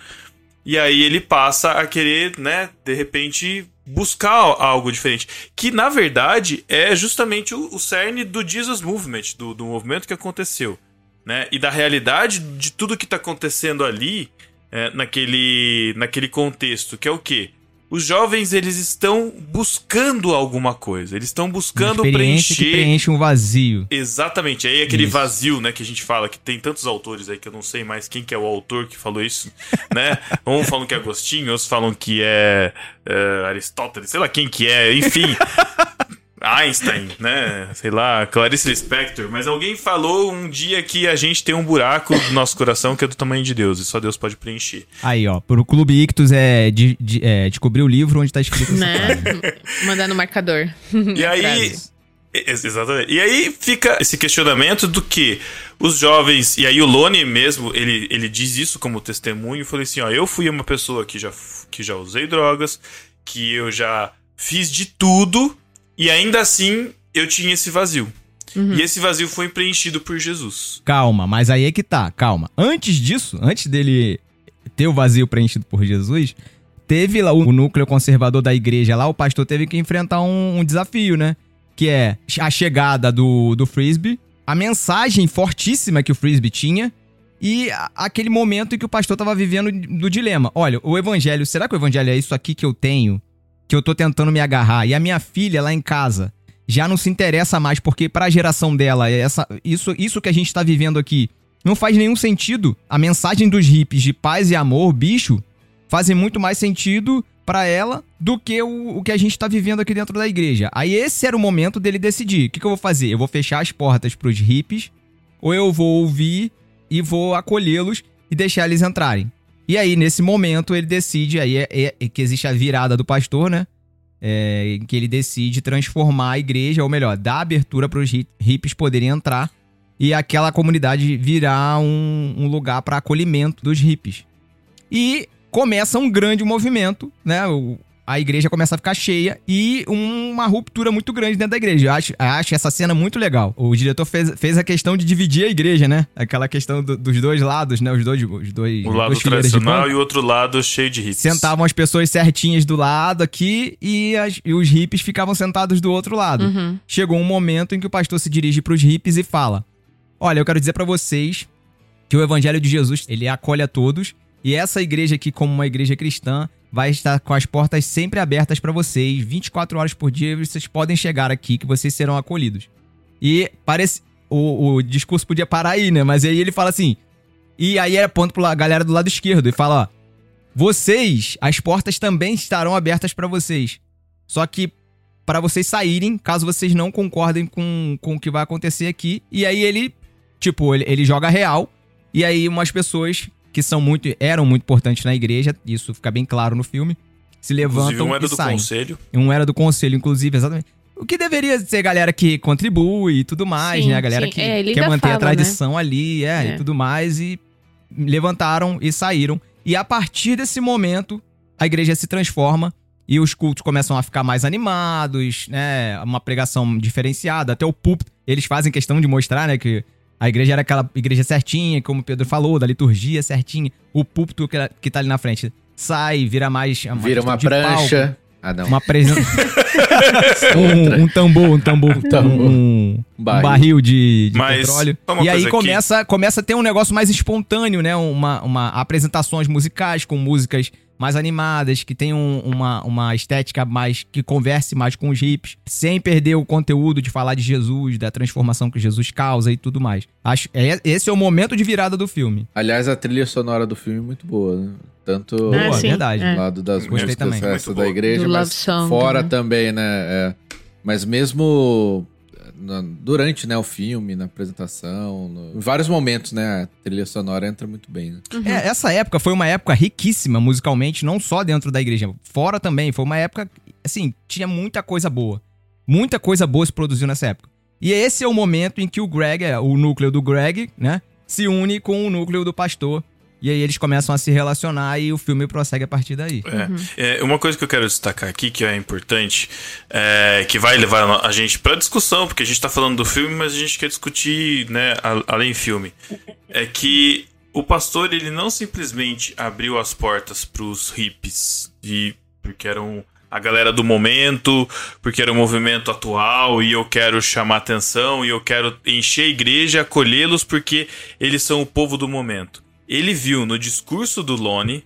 E aí ele passa a querer, né, de repente, buscar algo diferente. Que, na verdade, é justamente o, o cerne do Jesus Movement, do, do movimento que aconteceu. Né? E da realidade de tudo que tá acontecendo ali, é, naquele, naquele contexto, que é o quê? Os jovens, eles estão buscando alguma coisa. Eles estão buscando experiência que preencher... preenche um vazio. Exatamente, aí aquele Isso. vazio, né, que a gente fala, que tem tantos autores aí que eu não sei mais quem que é o autor que falou isso, né? Uns falam que é Agostinho, outros falam que é, é, Aristóteles, sei lá quem que é, enfim. Einstein, né? Sei lá, Clarice Lispector, mas alguém falou um dia que a gente tem um buraco no nosso coração que é do tamanho de Deus e só Deus pode preencher. Aí, ó, pro Clube Ictus é, de, de- é descobrir o livro onde tá escrito Né? Mandar no marcador. E aí. Exatamente. E aí fica esse questionamento do que os jovens. E aí o Lone mesmo, ele, ele diz isso como testemunho. Falei assim: ó, eu fui uma pessoa que já, que já usei drogas, que eu já fiz de tudo, e ainda assim eu tinha esse vazio. E esse vazio foi preenchido por Jesus. Calma, mas aí é que tá, calma. Antes disso, antes dele ter o vazio preenchido por Jesus, teve lá o núcleo conservador da igreja lá, o pastor teve que enfrentar um, um desafio, né? Que é a chegada do, do Frisbee, a mensagem fortíssima que o Frisbee tinha e a- aquele momento em que o pastor tava vivendo do dilema. Olha, o evangelho, será que o evangelho é isso aqui que eu tenho, que eu tô tentando me agarrar? E a minha filha lá em casa já não se interessa mais, porque pra geração dela, essa, isso, isso que a gente tá vivendo aqui não faz nenhum sentido. A mensagem dos hippies de paz e amor, bicho, fazem muito mais sentido pra ela do que o, o que a gente tá vivendo aqui dentro da igreja. Aí esse era o momento dele decidir. O que, que eu vou fazer? Eu vou fechar as portas pros hippies, ou eu vou ouvir e vou acolhê-los e deixar eles entrarem. E aí, nesse momento, ele decide, aí é, é- é que existe a virada do pastor, né? É, em que ele decide transformar a igreja, ou melhor, dar abertura para os hippies poderem entrar e aquela comunidade virar um, um lugar para acolhimento dos hippies. E começa um grande movimento, né? O- a igreja começa a ficar cheia e um- uma ruptura muito grande dentro da igreja. Eu acho, eu acho essa cena muito legal. O diretor fez, fez a questão de dividir a igreja, né? Aquela questão do- dos dois lados, né? Os dois, os dois, O lado tradicional e o outro lado cheio de hippies. Sentavam as pessoas certinhas do lado aqui e, as- e os hippies ficavam sentados do outro lado. Uhum. Chegou um momento em que o pastor se dirige pros hippies e fala: Olha, eu quero dizer pra vocês que o evangelho de Jesus, ele acolhe a todos, e essa igreja aqui como uma igreja cristã vai estar com as portas sempre abertas pra vocês, 24 horas por dia, vocês podem chegar aqui que vocês serão acolhidos. E parece o, o discurso podia parar aí, né? Mas aí ele fala assim: "E aí ele aponta pra galera do lado esquerdo e fala, ó, vocês, as portas também estarão abertas pra vocês. Só que pra vocês saírem, caso vocês não concordem com, com o que vai acontecer aqui. E aí ele, tipo, ele, ele joga real. E aí umas pessoas que são muito, eram muito importantes na igreja, isso fica bem claro no filme, se Inclusive, levantam um era e do saem. conselho. Um era do conselho, inclusive, exatamente. O que deveria ser a galera que contribui e tudo mais, Sim, né? A galera sim. que É, quer manter a fala, tradição ali, é, É. e tudo mais. E levantaram e saíram. E a partir desse momento, a igreja se transforma e os cultos começam a ficar mais animados, né? Uma pregação diferenciada, até o púlpito. Eles fazem questão de mostrar, né, que a igreja era aquela igreja certinha, como o Pedro falou, da liturgia certinha. O púlpito que, que tá ali na frente sai, vira mais. uma Vira uma de palco. prancha. Ah, não. Uma apresentação. um, um tambor, um tambor, tambor. um, um Barril. de, de Mas, petróleo. E aí aqui. começa, começa a ter um negócio mais espontâneo, né? Uma, uma apresentações musicais com músicas mais animadas, que tem um- uma, uma estética mais que converse mais com os hips, sem perder o conteúdo de falar de Jesus, da transformação que Jesus causa e tudo mais. Acho é, esse é o momento de virada do filme. Aliás, a trilha sonora do filme é muito boa, né? Tanto Ah, Boa, sim, verdade. é. do lado das Gostei músicas também. essa Muito da boa. igreja, Do mas Song, fora né? também, né? é. Mas mesmo na- durante né, o filme, na apresentação, no- em vários momentos, né? A trilha sonora entra muito bem. Né? É, essa época foi uma época riquíssima musicalmente, não só dentro da igreja, fora também. Foi uma época, assim, tinha muita coisa boa. Muita coisa boa se produziu nessa época. E esse é o momento em que o Greg, é, o núcleo do Greg, né, se une com o núcleo do pastor. E aí eles começam a se relacionar e o filme prossegue a partir daí. É. É, uma coisa que eu quero destacar aqui, que é importante, é, que vai levar a gente pra discussão, porque a gente tá falando do filme, mas a gente quer discutir, né, além filme, é que o pastor, ele não simplesmente abriu as portas pros hippies, e, porque eram a galera do momento, porque era um movimento atual, e eu quero chamar atenção, e eu quero encher a igreja, acolhê-los, porque eles são o povo do momento. Ele viu no discurso do Lone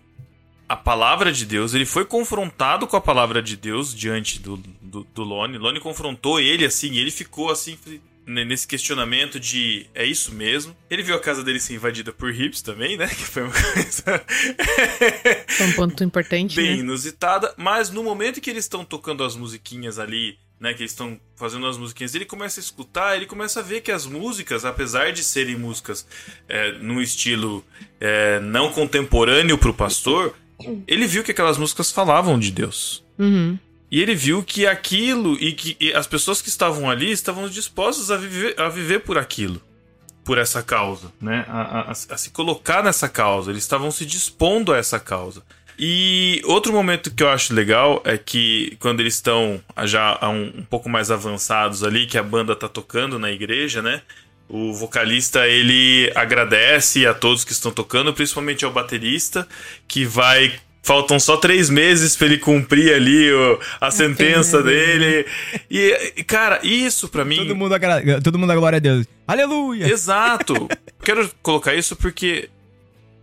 a palavra de Deus, ele foi confrontado com a palavra de Deus diante do, do, do Lone. Lone confrontou ele assim, ele ficou assim nesse questionamento de é isso mesmo. Ele viu a casa dele ser invadida por hips também, né? Que foi uma coisa Foi um ponto importante, bem né? inusitada, mas no momento em que eles estão tocando as musiquinhas ali, né, que eles estão fazendo as musiquinhas, ele começa a escutar, ele começa a ver que as músicas, apesar de serem músicas é, num estilo é, não contemporâneo pro pastor, ele viu que aquelas músicas falavam de Deus. Uhum. E ele viu que aquilo e que e as pessoas que estavam ali estavam dispostas a viver, a viver por aquilo, por essa causa, né? A, a- a- a se colocar nessa causa. Eles estavam se dispondo a essa causa. E outro momento que eu acho legal é que quando eles estão já um, um pouco mais avançados ali, que a banda tá tocando na igreja, né? O vocalista ele agradece a todos que estão tocando, principalmente ao baterista, que vai. Faltam só três meses pra ele cumprir ali o- a sentença dele. E, e, cara, isso pra mim. Todo mundo, agra- todo mundo a glória a Deus. Aleluia! Exato. Quero colocar isso porque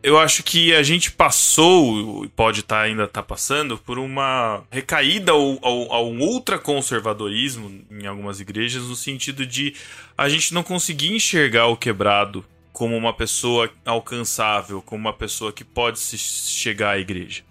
eu acho que a gente passou, e pode estar ainda tá passando, por uma recaída ao, ao, ao ultraconservadorismo em algumas igrejas, no sentido de a gente não conseguir enxergar o quebrado como uma pessoa alcançável, como uma pessoa que pode se chegar à igreja.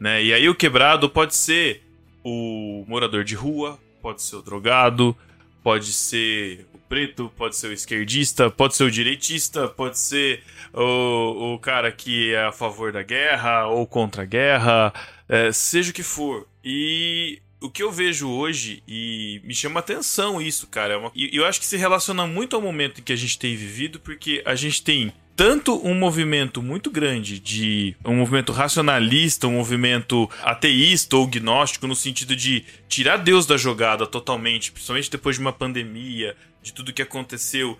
Né? E aí o quebrado pode ser o morador de rua, pode ser o drogado, pode ser preto, pode ser o esquerdista, pode ser o direitista, pode ser o, o cara que é a favor da guerra ou contra a guerra, é, seja o que for. E o que eu vejo hoje, e me chama atenção isso, cara, é uma- e eu acho que se relaciona muito ao momento em que a gente tem vivido, porque a gente tem tanto um movimento muito grande de um movimento racionalista, um movimento ateísta ou gnóstico no sentido de tirar Deus da jogada totalmente, principalmente depois de uma pandemia, de tudo que aconteceu,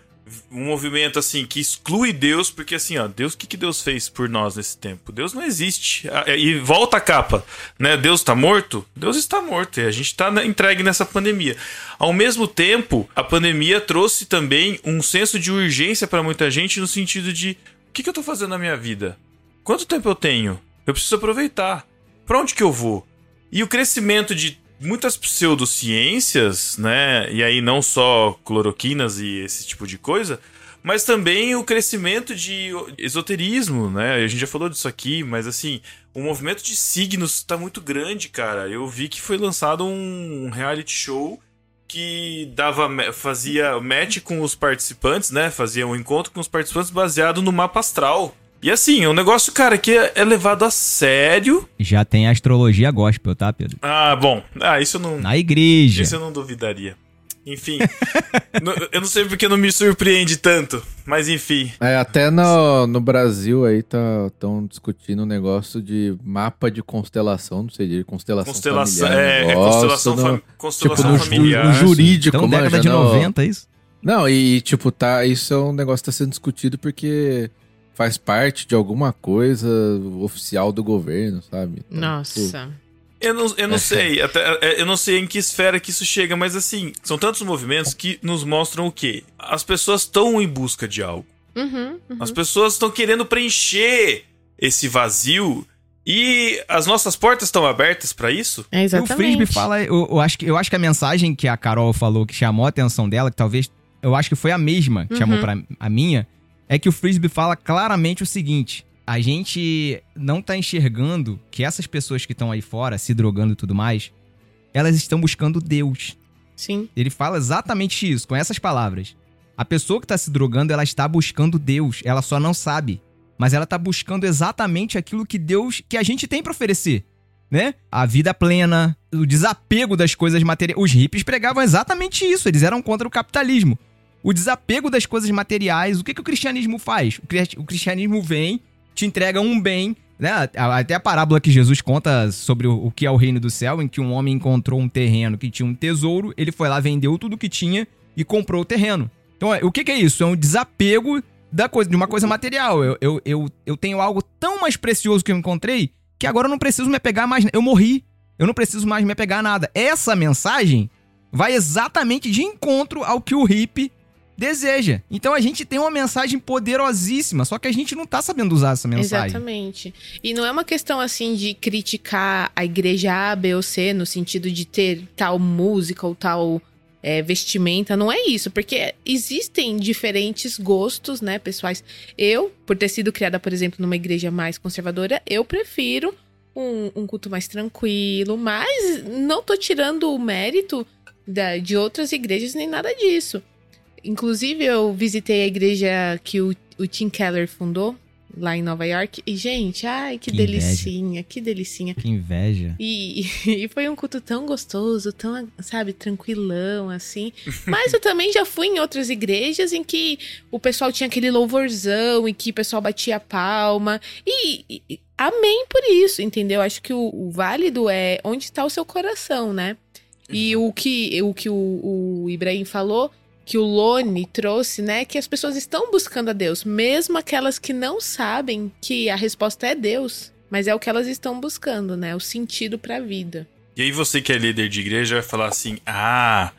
um movimento assim que exclui Deus, porque assim, ó, Deus, o que, que Deus fez por nós nesse tempo? Deus não existe. Ah, E volta a capa, né? Deus está morto? Deus está morto e a gente está entregue nessa pandemia. Ao mesmo tempo, a pandemia trouxe também um senso de urgência para muita gente no sentido de o que, que eu tô fazendo na minha vida? Quanto tempo eu tenho? Eu preciso aproveitar. Pra onde que eu vou? E o crescimento de muitas pseudociências, né? E aí não só cloroquinas e esse tipo de coisa, mas também o crescimento de esoterismo, né? A gente já falou disso aqui, mas assim, o movimento de signos tá muito grande, cara. Eu vi que foi lançado um reality show que dava fazia match com os participantes, né? Fazia um encontro com os participantes baseado no mapa astral. E assim, é um negócio, cara, que é levado a sério. Já tem astrologia gospel, tá, Pedro? Ah, bom. Ah, isso eu não. Na igreja. Isso eu não duvidaria. Enfim. eu não sei porque não me surpreende tanto, mas enfim. É, até no, no Brasil aí tá tão discutindo um negócio de mapa de constelação, não sei, de constelação, constelação familiar. É, é constelação, no, fa constelação tipo, familiar. No, jurídico, então, década de no... 90, isso? Não, e tipo, tá, isso é um negócio que tá sendo discutido porque faz parte de alguma coisa oficial do governo, sabe? Então, Nossa. Tipo, eu não, eu não é. sei, até, é, eu não sei em que esfera que isso chega, mas assim, são tantos movimentos que nos mostram o quê? As pessoas estão em busca de algo. Uhum, uhum. As pessoas estão querendo preencher esse vazio e as nossas portas estão abertas para isso? É exatamente. O Frisbee fala, eu, eu, acho que, eu acho que a mensagem que a Carol falou que chamou a atenção dela, que talvez, eu acho que foi a mesma que uhum. chamou para a minha, é que o Frisbee fala claramente o seguinte: a gente não tá enxergando que essas pessoas que estão aí fora, se drogando e tudo mais, elas estão buscando Deus. Sim. Ele fala exatamente isso, com essas palavras. A pessoa que tá se drogando, ela está buscando Deus, ela só não sabe. Mas ela tá buscando exatamente aquilo que Deus, que a gente tem para oferecer, né? A vida plena, o desapego das coisas materiais. Os hippies pregavam exatamente isso, eles eram contra o capitalismo. O desapego das coisas materiais. O que, que o cristianismo faz? O cristianismo vem te entrega um bem, né? Até a parábola que Jesus conta sobre o que é o reino do céu, em que um homem encontrou um terreno que tinha um tesouro, ele foi lá, vendeu tudo que tinha e comprou o terreno. Então, o que, que é isso? É um desapego da coisa, de uma coisa material. Eu, eu, eu, eu tenho algo tão mais precioso que eu encontrei que agora eu não preciso me apegar mais. Eu morri. Eu não preciso mais me apegar a nada. Essa mensagem vai exatamente de encontro ao que o hippie deseja. Então a gente tem uma mensagem poderosíssima, só que a gente não tá sabendo usar essa mensagem. Exatamente. E não é uma questão assim de criticar a igreja A, B ou C no sentido de ter tal música ou tal é, vestimenta, não é isso, porque existem diferentes gostos, né, pessoais. Eu, por ter sido criada, por exemplo, numa igreja mais conservadora, eu prefiro um, um culto mais tranquilo, mas não tô tirando o mérito da, de outras igrejas nem nada disso. Inclusive, eu visitei a igreja que o, o Tim Keller fundou, lá em Nova York. E, gente, ai, que, que delicinha, inveja. que delicinha. Que inveja. E, e foi um culto tão gostoso, tão, sabe, tranquilão, assim. Mas eu também já fui em outras igrejas em que o pessoal tinha aquele louvorzão e que o pessoal batia palma. E, e amém por isso, entendeu? Acho que o, o válido é onde está o seu coração, né? E o que o, que o, o Ibrahim falou que o Lone trouxe, né? Que as pessoas estão buscando a Deus, mesmo aquelas que não sabem que a resposta é Deus, mas é o que elas estão buscando, né? O sentido para a vida. E aí você que é líder de igreja vai falar assim: "Ah,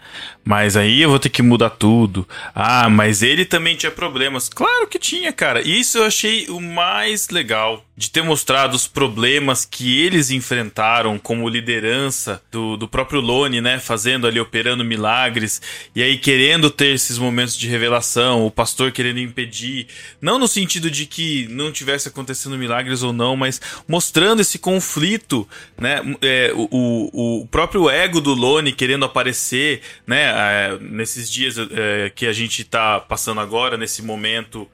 mas aí eu vou ter que mudar tudo. Ah, mas ele também tinha problemas". Claro que tinha, cara. Isso eu achei o mais legal de ter mostrado os problemas que eles enfrentaram como liderança do, do próprio Lone, né? Fazendo ali, operando milagres, e aí querendo ter esses momentos de revelação, o pastor querendo impedir, não no sentido de que não tivesse acontecendo milagres ou não, mas mostrando esse conflito, né? É, o, o próprio ego do Lone querendo aparecer, né? É, nesses dias é, que a gente tá passando agora, nesse momento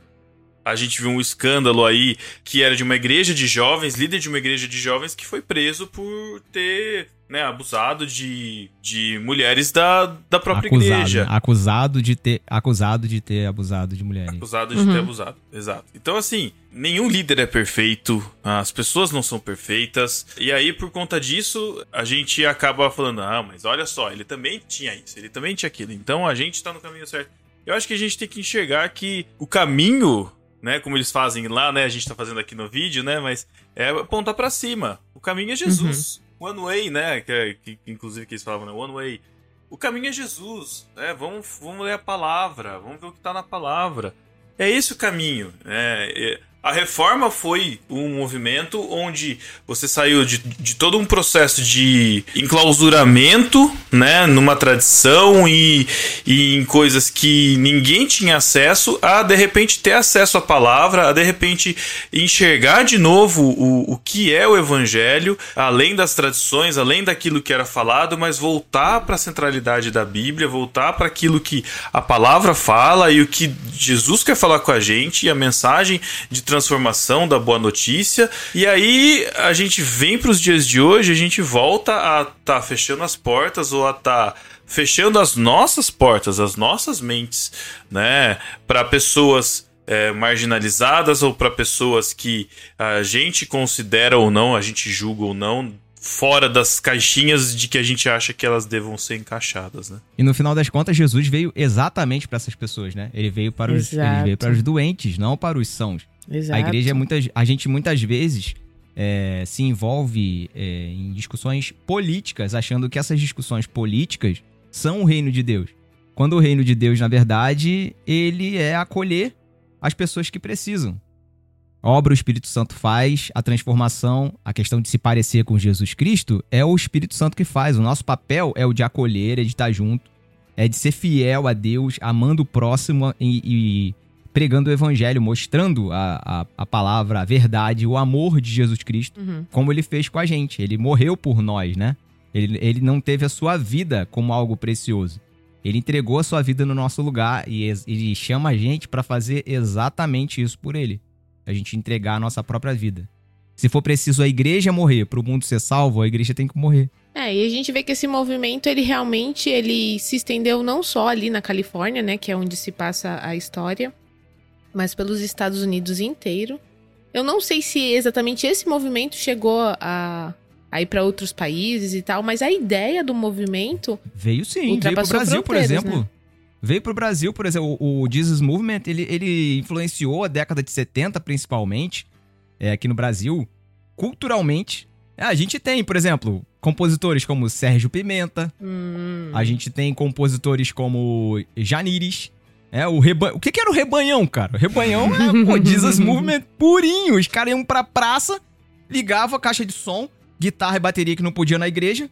a gente viu um escândalo aí que era de uma igreja de jovens, líder de uma igreja de jovens, que foi preso por ter né, abusado de, de mulheres da, da própria acusado, igreja. Acusado de ter acusado de ter abusado de mulheres. Acusado de uhum. ter abusado, exato. Então assim, nenhum líder é perfeito, as pessoas não são perfeitas, e aí por conta disso, a gente acaba falando: "Ah, mas olha só, ele também tinha isso, ele também tinha aquilo". Então a gente tá no caminho certo. Eu acho que a gente tem que enxergar que o caminho né? Como eles fazem lá, né? A gente tá fazendo aqui no vídeo, né? Mas é apontar para cima. O caminho é Jesus. Uhum. One way, né? Que, que, inclusive que eles falavam, né? One way. O caminho é Jesus, né? Vamos, vamos ler a palavra, vamos ver o que tá na palavra. É esse o caminho, né? É, A reforma foi um movimento onde você saiu de, de todo um processo de enclausuramento, né, numa tradição e, e em coisas que ninguém tinha acesso, a de repente ter acesso à palavra, a de repente enxergar de novo o, o que é o evangelho, além das tradições, além daquilo que era falado, mas voltar para a centralidade da Bíblia, voltar para aquilo que a palavra fala e o que Jesus quer falar com a gente e a mensagem de transformação da boa notícia. E aí a gente vem para os dias de hoje, a gente volta a estar tá fechando as portas ou a estar tá fechando as nossas portas, as nossas mentes, né, para pessoas é, marginalizadas ou para pessoas que a gente considera ou não, a gente julga ou não, fora das caixinhas de que a gente acha que elas devam ser encaixadas, né? E no final das contas, Jesus veio exatamente para essas pessoas, né? Ele veio para os, ele veio para os doentes, não para os sãos. Exato. A igreja é muitas, a gente muitas vezes é, se envolve é, em discussões políticas, achando que essas discussões políticas são o reino de Deus. Quando o reino de Deus, na verdade, ele é acolher as pessoas que precisam obra o Espírito Santo faz, a transformação, a questão de se parecer com Jesus Cristo, é o Espírito Santo que faz. O nosso papel é o de acolher, é de estar junto, é de ser fiel a Deus, amando o próximo e, e pregando o evangelho, mostrando a, a, a, palavra, a verdade, o amor de Jesus Cristo, Uhum. como ele fez com a gente. Ele morreu por nós, né? Ele, ele não teve a sua vida como algo precioso. Ele entregou a sua vida no nosso lugar e ele chama a gente para fazer exatamente isso por ele. A gente entregar a nossa própria vida. Se for preciso a igreja morrer para o mundo ser salvo, a igreja tem que morrer. É, e a gente vê que esse movimento, ele realmente ele se estendeu não só ali na Califórnia, né, que é onde se passa a história, mas pelos Estados Unidos inteiro. Eu não sei se exatamente esse movimento chegou a, a ir para outros países e tal, mas a ideia do movimento, Veio sim, veio pro Ultrapassou Brasil, por exemplo. né? Veio pro Brasil, por exemplo, o, o Jesus Movement, ele, ele influenciou a década de 70, principalmente, é, aqui no Brasil, culturalmente. A gente tem, por exemplo, compositores como Sérgio Pimenta, hum, a gente tem compositores como Janires, é, o, reba... o que, que era o Rebanhão, cara? O Rebanhão é, pô, Jesus Movement purinho. Os caras iam pra praça, ligavam a caixa de som, guitarra e bateria que não podia na igreja,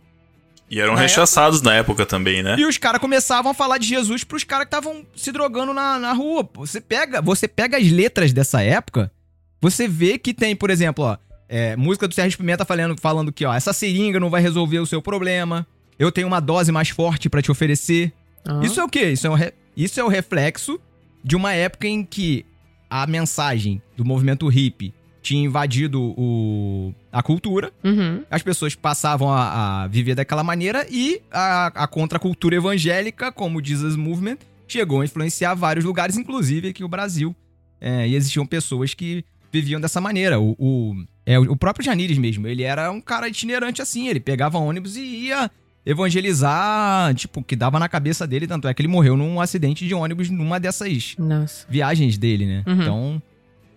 E eram Na rechaçados na época também, né? e os caras começavam a falar de Jesus pros caras que estavam se drogando na, na rua. Você pega, você pega as letras dessa época, você vê que tem, por exemplo, ó, é, música do Sérgio Pimenta falando, falando que, ó, essa seringa não vai resolver o seu problema. Eu tenho uma dose mais forte pra te oferecer. ó. Isso é o quê? Isso é o, re- isso é o reflexo de uma época em que a mensagem do movimento hippie tinha invadido o, a cultura Uhum. as pessoas passavam a, a viver daquela maneira e a, a contracultura evangélica, como o Jesus Movement, chegou a influenciar vários lugares, inclusive aqui o Brasil. É, e existiam pessoas que viviam dessa maneira. O, o, é, o próprio Janires mesmo, ele era um cara itinerante assim, ele pegava ônibus e ia evangelizar, tipo, que dava na cabeça dele, tanto é que ele morreu num acidente de ônibus numa dessas Nossa. viagens dele, né? Uhum. Então,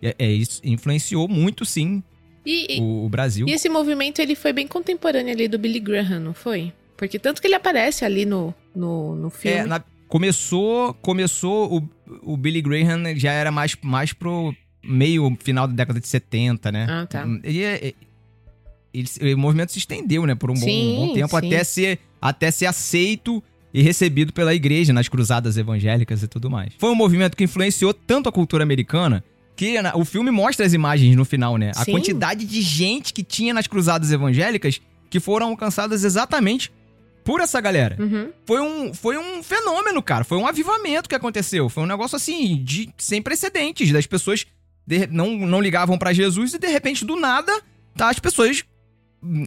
é, é isso influenciou muito, sim, E, e- o, o Brasil. e esse movimento, ele foi bem contemporâneo ali do Billy Graham, não foi? Porque tanto que ele aparece ali no, no, no filme. É, na- começou, começou o, o Billy Graham já era mais, mais pro meio final da década de 70, né? Ah, tá. Ele, é- ele- o movimento se estendeu, né, por um bom, Sim, bom tempo sim. até ser até ser aceito e recebido pela igreja nas cruzadas evangélicas e tudo mais. Foi um movimento que influenciou tanto a cultura americana que o filme mostra as imagens no final, né? A Sim. quantidade de gente que tinha nas cruzadas evangélicas que foram alcançadas exatamente por essa galera Uhum. foi um, foi um fenômeno, cara. Foi um avivamento que aconteceu. Foi um negócio assim, de sem precedentes. Das pessoas de- não, não ligavam pra Jesus e de repente, do nada, tá as pessoas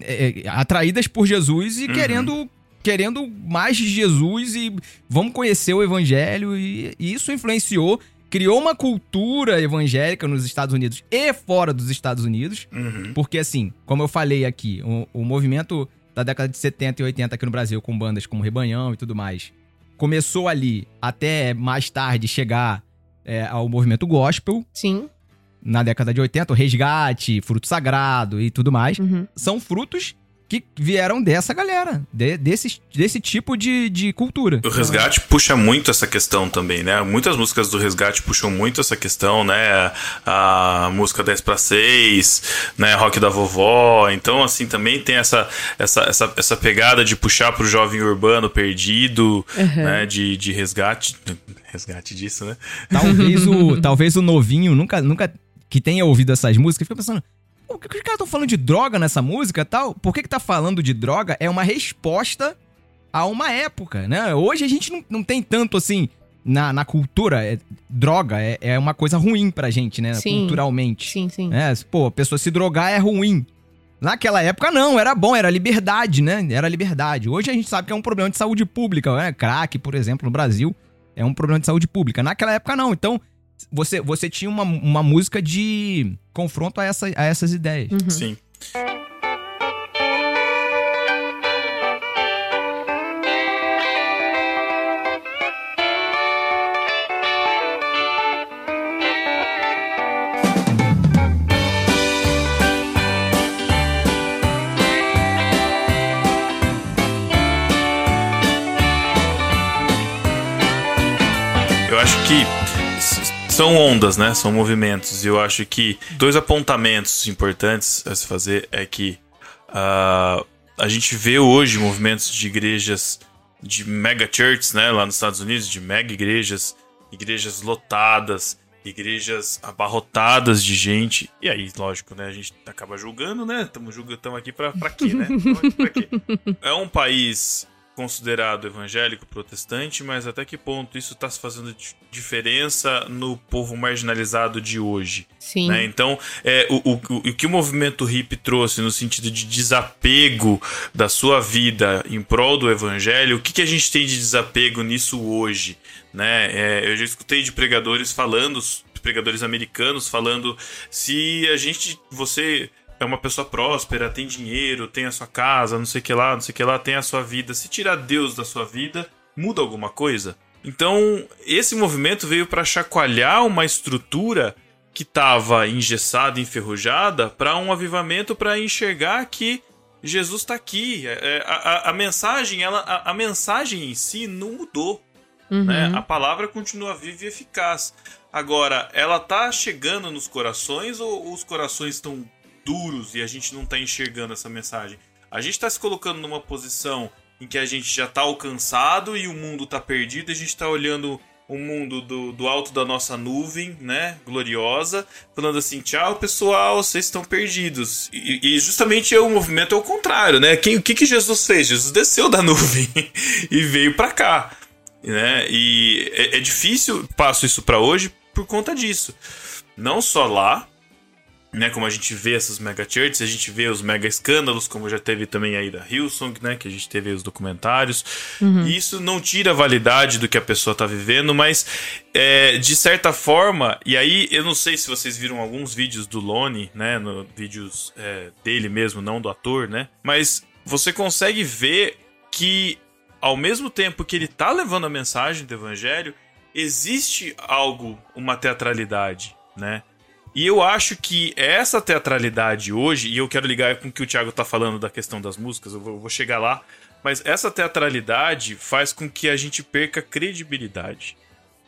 é, é, atraídas por Jesus e Uhum. querendo. Querendo mais de Jesus e vamos conhecer o evangelho, e, e isso influenciou, criou uma cultura evangélica nos Estados Unidos e fora dos Estados Unidos, Uhum. porque, assim, como eu falei aqui, o, o movimento da década de 70 e 80 aqui no Brasil, com bandas como Rebanhão e tudo mais, começou ali até mais tarde chegar é, ao movimento gospel, Sim. Na década de 80, o Resgate, Fruto Sagrado e tudo mais. Uhum. São frutos que vieram dessa galera, de- desse, desse tipo de, de cultura. O Resgate puxa muito essa questão também, né? Muitas músicas do Resgate puxam muito essa questão, né? A música 10 para 6, né? Rock da Vovó. Então, assim, também tem essa, essa, essa, essa pegada de puxar pro jovem urbano perdido, né? De, de resgate. Resgate disso, né? Talvez o, talvez o novinho nunca, nunca que tenha ouvido essas músicas fica pensando. "Pô, Por que os caras estão falando de droga nessa música e tal? Por que, que tá falando de droga? É uma resposta a uma época, né? Hoje a gente não, não tem tanto assim. Na, na cultura, é- droga é, é uma coisa ruim pra gente, né? Sim. Culturalmente. Sim, sim. É, pô, a pessoa se drogar é ruim. Naquela época não, era bom, era liberdade, né? Era liberdade. Hoje a gente sabe que é um problema de saúde pública, né? Crack, por exemplo, no Brasil, é um problema de saúde pública. Naquela época não. Então, você, você tinha uma, uma música de confronto a, essa, a essas ideias. Uhum. Sim. Eu acho que são ondas, né? São movimentos. E eu acho que dois apontamentos importantes a se fazer é que ah, a gente vê hoje movimentos de igrejas de mega churches, né? Lá nos Estados Unidos, de mega igrejas, igrejas lotadas, igrejas abarrotadas de gente. E aí, lógico, né? A gente acaba julgando, né? Estamos julgando, estamos aqui pra quê, né? Tamo aqui pra quê? É um país considerado evangélico protestante, mas até que ponto isso está se fazendo di- diferença no povo marginalizado de hoje? Sim. né? Então, é, o, o, o- que o movimento hippie trouxe no sentido de desapego da sua vida em prol do evangelho, o que, que a gente tem de desapego nisso hoje? Né? É, eu já escutei de pregadores falando, pregadores americanos falando, se a gente, você é uma pessoa próspera, tem dinheiro, tem a sua casa, não sei o que lá, não sei o que lá, tem a sua vida, se tirar Deus da sua vida, muda alguma coisa? Então, esse movimento veio para chacoalhar uma estrutura que estava engessada, enferrujada, para um avivamento para enxergar que Jesus está aqui. É, A, a- a mensagem, ela, a, a mensagem em si não mudou. Uhum. né? A palavra continua viva e eficaz. Agora, ela tá chegando nos corações ou os corações estão duros e a gente não tá enxergando essa mensagem? A gente tá se colocando numa posição em que a gente já tá alcançado e o mundo tá perdido, e a gente tá olhando o mundo do, do alto da nossa nuvem, né, gloriosa, falando assim, tchau pessoal, vocês estão perdidos. E, e justamente o movimento é o contrário, né? Quem, o que, que Jesus fez? Jesus desceu da nuvem e veio pra cá né? E é, é difícil, passo isso pra hoje por conta disso. Não só lá, né? Como a gente vê essas mega churches, a gente vê os mega escândalos, como já teve também aí da Hillsong, né? Que a gente teve aí os documentários. E isso não tira a validade do que a pessoa tá vivendo, mas é, de certa forma, e aí eu não sei se vocês viram alguns vídeos do Lone, né? No, vídeos é, dele mesmo, não do ator, né? Mas você consegue ver que ao mesmo tempo que ele tá levando a mensagem do evangelho, existe algo, uma teatralidade, né? E eu acho que essa teatralidade hoje, e eu quero ligar com o que o Thiago tá falando da questão das músicas, eu vou, chegar lá, mas essa teatralidade faz com que a gente perca credibilidade.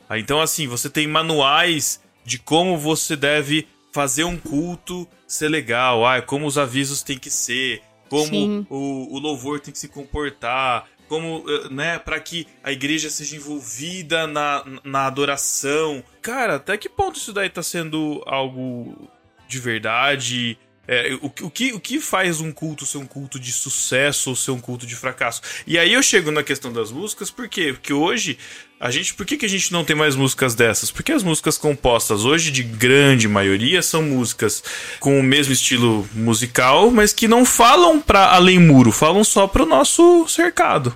Ah, Então, assim, você tem manuais de como você deve fazer um culto ser legal, ah, como os avisos têm que ser, como o, o louvor tem que se comportar, como, eh, né, para que a igreja seja envolvida na, na adoração. Cara, até que ponto isso daí tá sendo algo de verdade? É, o, o, que, o que faz um culto ser um culto de sucesso ou ser um culto de fracasso? E aí eu chego na questão das músicas, por quê? Porque hoje, a gente, por que, que a gente não tem mais músicas dessas? Porque as músicas compostas hoje, de grande maioria, são músicas com o mesmo estilo musical, mas que não falam pra além muro, falam só pro nosso cercado.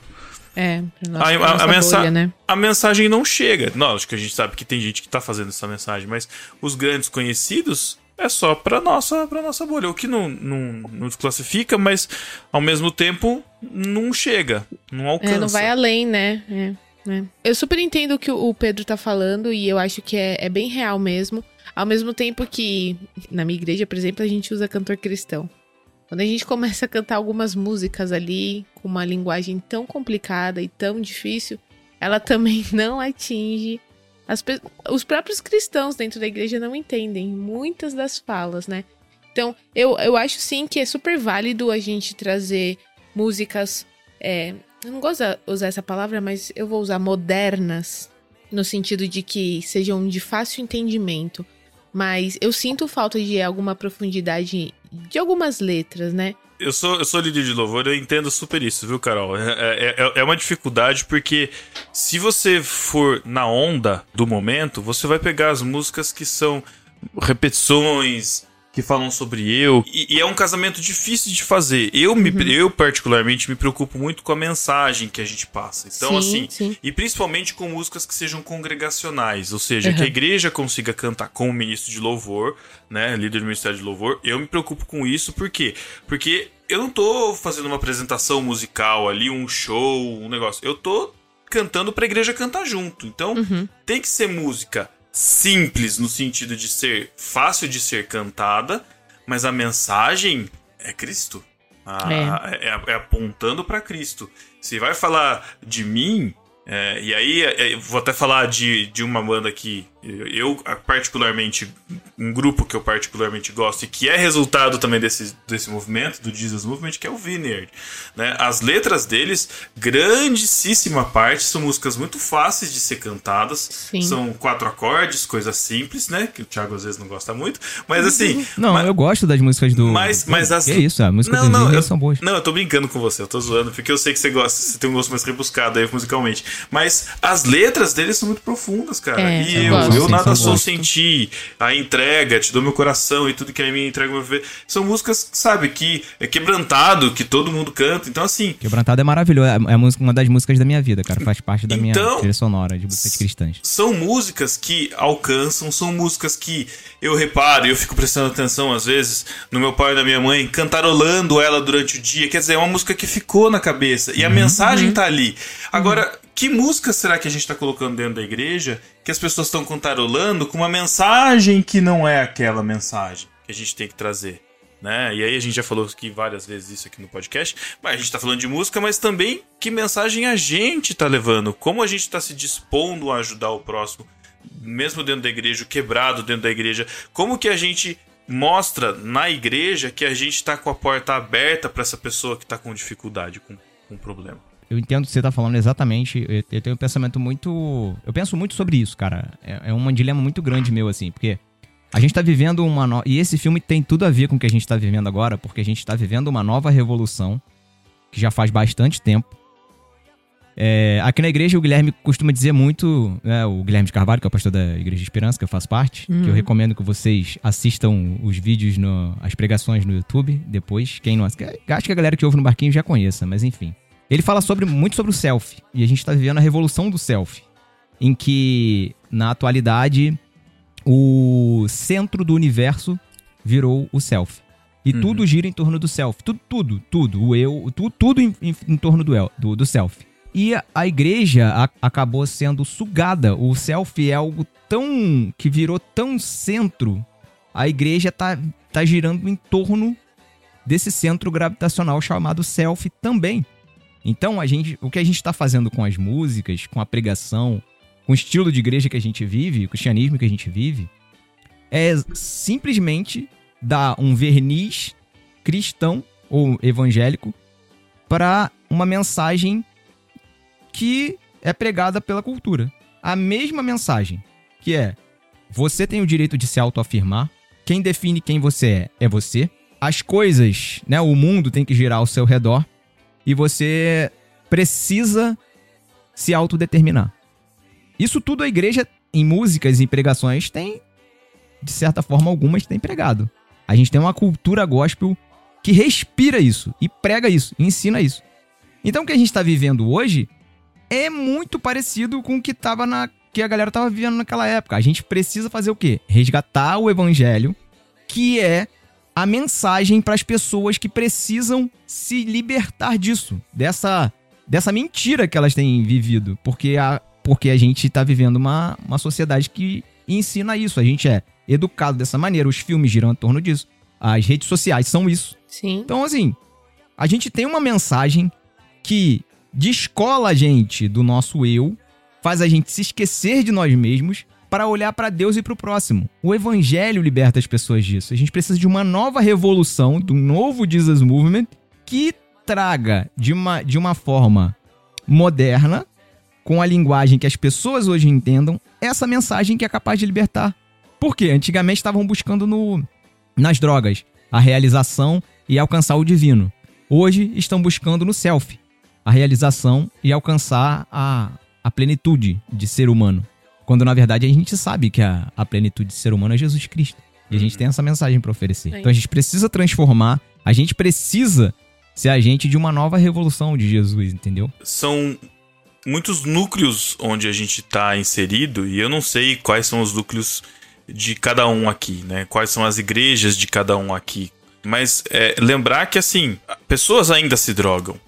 É, nossa, A- a- a mensa- bolha, né? A mensagem não chega. Não, acho que a gente sabe que tem gente que tá fazendo essa mensagem, mas os grandes conhecidos é só pra nossa, pra nossa bolha. O que não, não, não desclassifica, mas ao mesmo tempo não chega, não alcança. É, não vai além, né? É, é. Eu super entendo o que o Pedro tá falando e eu acho que é, é bem real mesmo. Ao mesmo tempo que na minha igreja, por exemplo, a gente usa cantor cristão. Quando a gente começa a cantar algumas músicas ali com uma linguagem tão complicada e tão difícil, ela também não atinge as os próprios cristãos dentro da igreja não entendem muitas das falas, né? Então, eu, eu acho sim que é super válido a gente trazer músicas. é, eu não gosto de usar essa palavra, mas eu vou usar modernas, no sentido de que sejam de fácil entendimento. Mas eu sinto falta de alguma profundidade de algumas letras, né? Eu sou, eu sou líder de louvor, eu entendo super isso, viu, Carol? É, é, é uma dificuldade porque se você for na onda do momento, você vai pegar as músicas que são repetições, que falam sobre eu. E, e é um casamento difícil de fazer. Eu, me, eu, particularmente, me preocupo muito com a mensagem que a gente passa. Então, Sim, assim, sim. e principalmente com músicas que sejam congregacionais, ou seja, Uhum. que a igreja consiga cantar com o ministro de louvor, né, líder do ministério de louvor. Eu me preocupo com isso, por quê? Porque eu não tô fazendo uma apresentação musical ali, um show, um negócio. Eu tô cantando pra igreja cantar junto. Então, Uhum. tem que ser música simples no sentido de ser fácil de ser cantada, mas a mensagem é Cristo. A- é. é apontando pra Cristo. Se vai falar de mim, é, e aí é, é, vou até falar de, de uma banda que eu, particularmente, um grupo que eu particularmente gosto e que é resultado também desse, desse movimento, do Jesus Movement, que é o Vineyard. Né? As letras deles, grandíssima parte, são músicas muito fáceis de ser cantadas. Sim. São quatro acordes, coisa simples, né? Que o Thiago às vezes não gosta muito. Mas assim. Não, mas- eu gosto das músicas do. mas, mas as. Que isso, as músicas não, do não, eu, são boas. Não, eu tô brincando com você, eu tô zoando, porque eu sei que você gosta, você tem um gosto mais rebuscado aí musicalmente. Mas as letras deles são muito profundas, cara. É, e eu eu, gosto. Eu nada sou sem ti, a entrega, te dou meu coração e tudo que a mim entrega meu viver. São músicas, sabe, que é quebrantado, que todo mundo canta. Então, assim, Quebrantado é maravilhoso. É a música- uma das músicas da minha vida, cara. Faz parte da minha Então- trilha sonora de músicas cristãs. são músicas que alcançam, são músicas que eu reparo, eu fico prestando atenção às vezes no meu pai e na minha mãe, cantarolando ela durante o dia. Quer dizer, é uma música que ficou na cabeça e a mensagem tá ali. Agora, que música será que a gente tá colocando dentro da igreja que as pessoas estão cantarolando com uma mensagem que não é aquela mensagem que a gente tem que trazer? Né? E aí a gente já falou aqui várias vezes isso aqui no podcast, mas a gente tá falando de música, mas também que mensagem a gente tá levando, como a gente tá se dispondo a ajudar o próximo, mesmo dentro da igreja, quebrado dentro da igreja, como que a gente mostra na igreja que a gente tá com a porta aberta para essa pessoa que tá com dificuldade, com, com problema. Eu entendo o que você tá falando exatamente. Eu, eu tenho um pensamento muito. Eu penso muito sobre isso, cara. É, é um dilema muito grande meu, assim, porque a gente tá vivendo uma. No... E esse filme tem tudo a ver com o que a gente tá vivendo agora, porque a gente tá vivendo uma nova revolução que já faz bastante tempo. É, aqui na igreja, o Guilherme costuma dizer muito, né, o Guilherme de Carvalho, que é o pastor da Igreja de Esperança, que eu faço parte, que eu recomendo que vocês assistam os vídeos, no, as pregações no YouTube depois. Quem não acho que a galera que ouve no barquinho já conheça, mas enfim. Ele fala sobre, muito sobre o selfie, e a gente está vivendo a revolução do selfie, em que, na atualidade, o centro do universo virou o selfie. E tudo gira em torno do selfie. Tudo, tudo, tudo. O eu, tu, tudo em, em- em torno do, el- do, do selfie. E a, a igreja a- acabou sendo sugada. O selfie é algo tão. que virou tão centro. A igreja tá, tá girando em torno desse centro gravitacional chamado selfie também. Então, a gente, o que a gente está fazendo com as músicas, com a pregação, com o estilo de igreja que a gente vive, o cristianismo que a gente vive, é simplesmente dar um verniz cristão ou evangélico para uma mensagem que é pregada pela cultura. A mesma mensagem, que é: você tem o direito de se autoafirmar, quem define quem você é é você. As coisas, né, o mundo tem que girar ao seu redor e você precisa se autodeterminar. Isso tudo a igreja em músicas e pregações tem de certa forma algumas tem pregado. A gente tem uma cultura gospel que respira isso e prega isso, e ensina isso. Então o que a gente está vivendo hoje é muito parecido com o que tava na que a galera tava vivendo naquela época. A gente precisa fazer o quê? Resgatar o evangelho, que é a mensagem para as pessoas que precisam se libertar disso, dessa dessa mentira que elas têm vivido, porque a porque a gente tá vivendo uma, uma sociedade que ensina isso. A gente é educado dessa maneira, os filmes giram em torno disso. As redes sociais são isso. Sim. Então, assim, a gente tem uma mensagem que descola a gente do nosso eu, faz a gente se esquecer de nós mesmos para olhar para Deus e para o próximo. O evangelho liberta as pessoas disso. A gente precisa de uma nova revolução, de um novo Jesus Movement que traga de uma, de uma forma moderna, com a linguagem que as pessoas hoje entendam, essa mensagem que é capaz de libertar. Por quê? Antigamente estavam buscando no, nas drogas a realização e alcançar o divino. Hoje estão buscando no self a realização e alcançar a, a plenitude de ser humano. Quando na verdade a gente sabe que a, a plenitude de ser humano é Jesus Cristo. E a gente tem essa mensagem para oferecer. Então a gente precisa transformar, a gente precisa ser agente de uma nova revolução de Jesus, entendeu? São muitos núcleos onde a gente está inserido e eu não sei quais são os núcleos de cada um aqui, né? Quais são as igrejas de cada um aqui. Mas é, lembrar que, assim, pessoas ainda se drogam.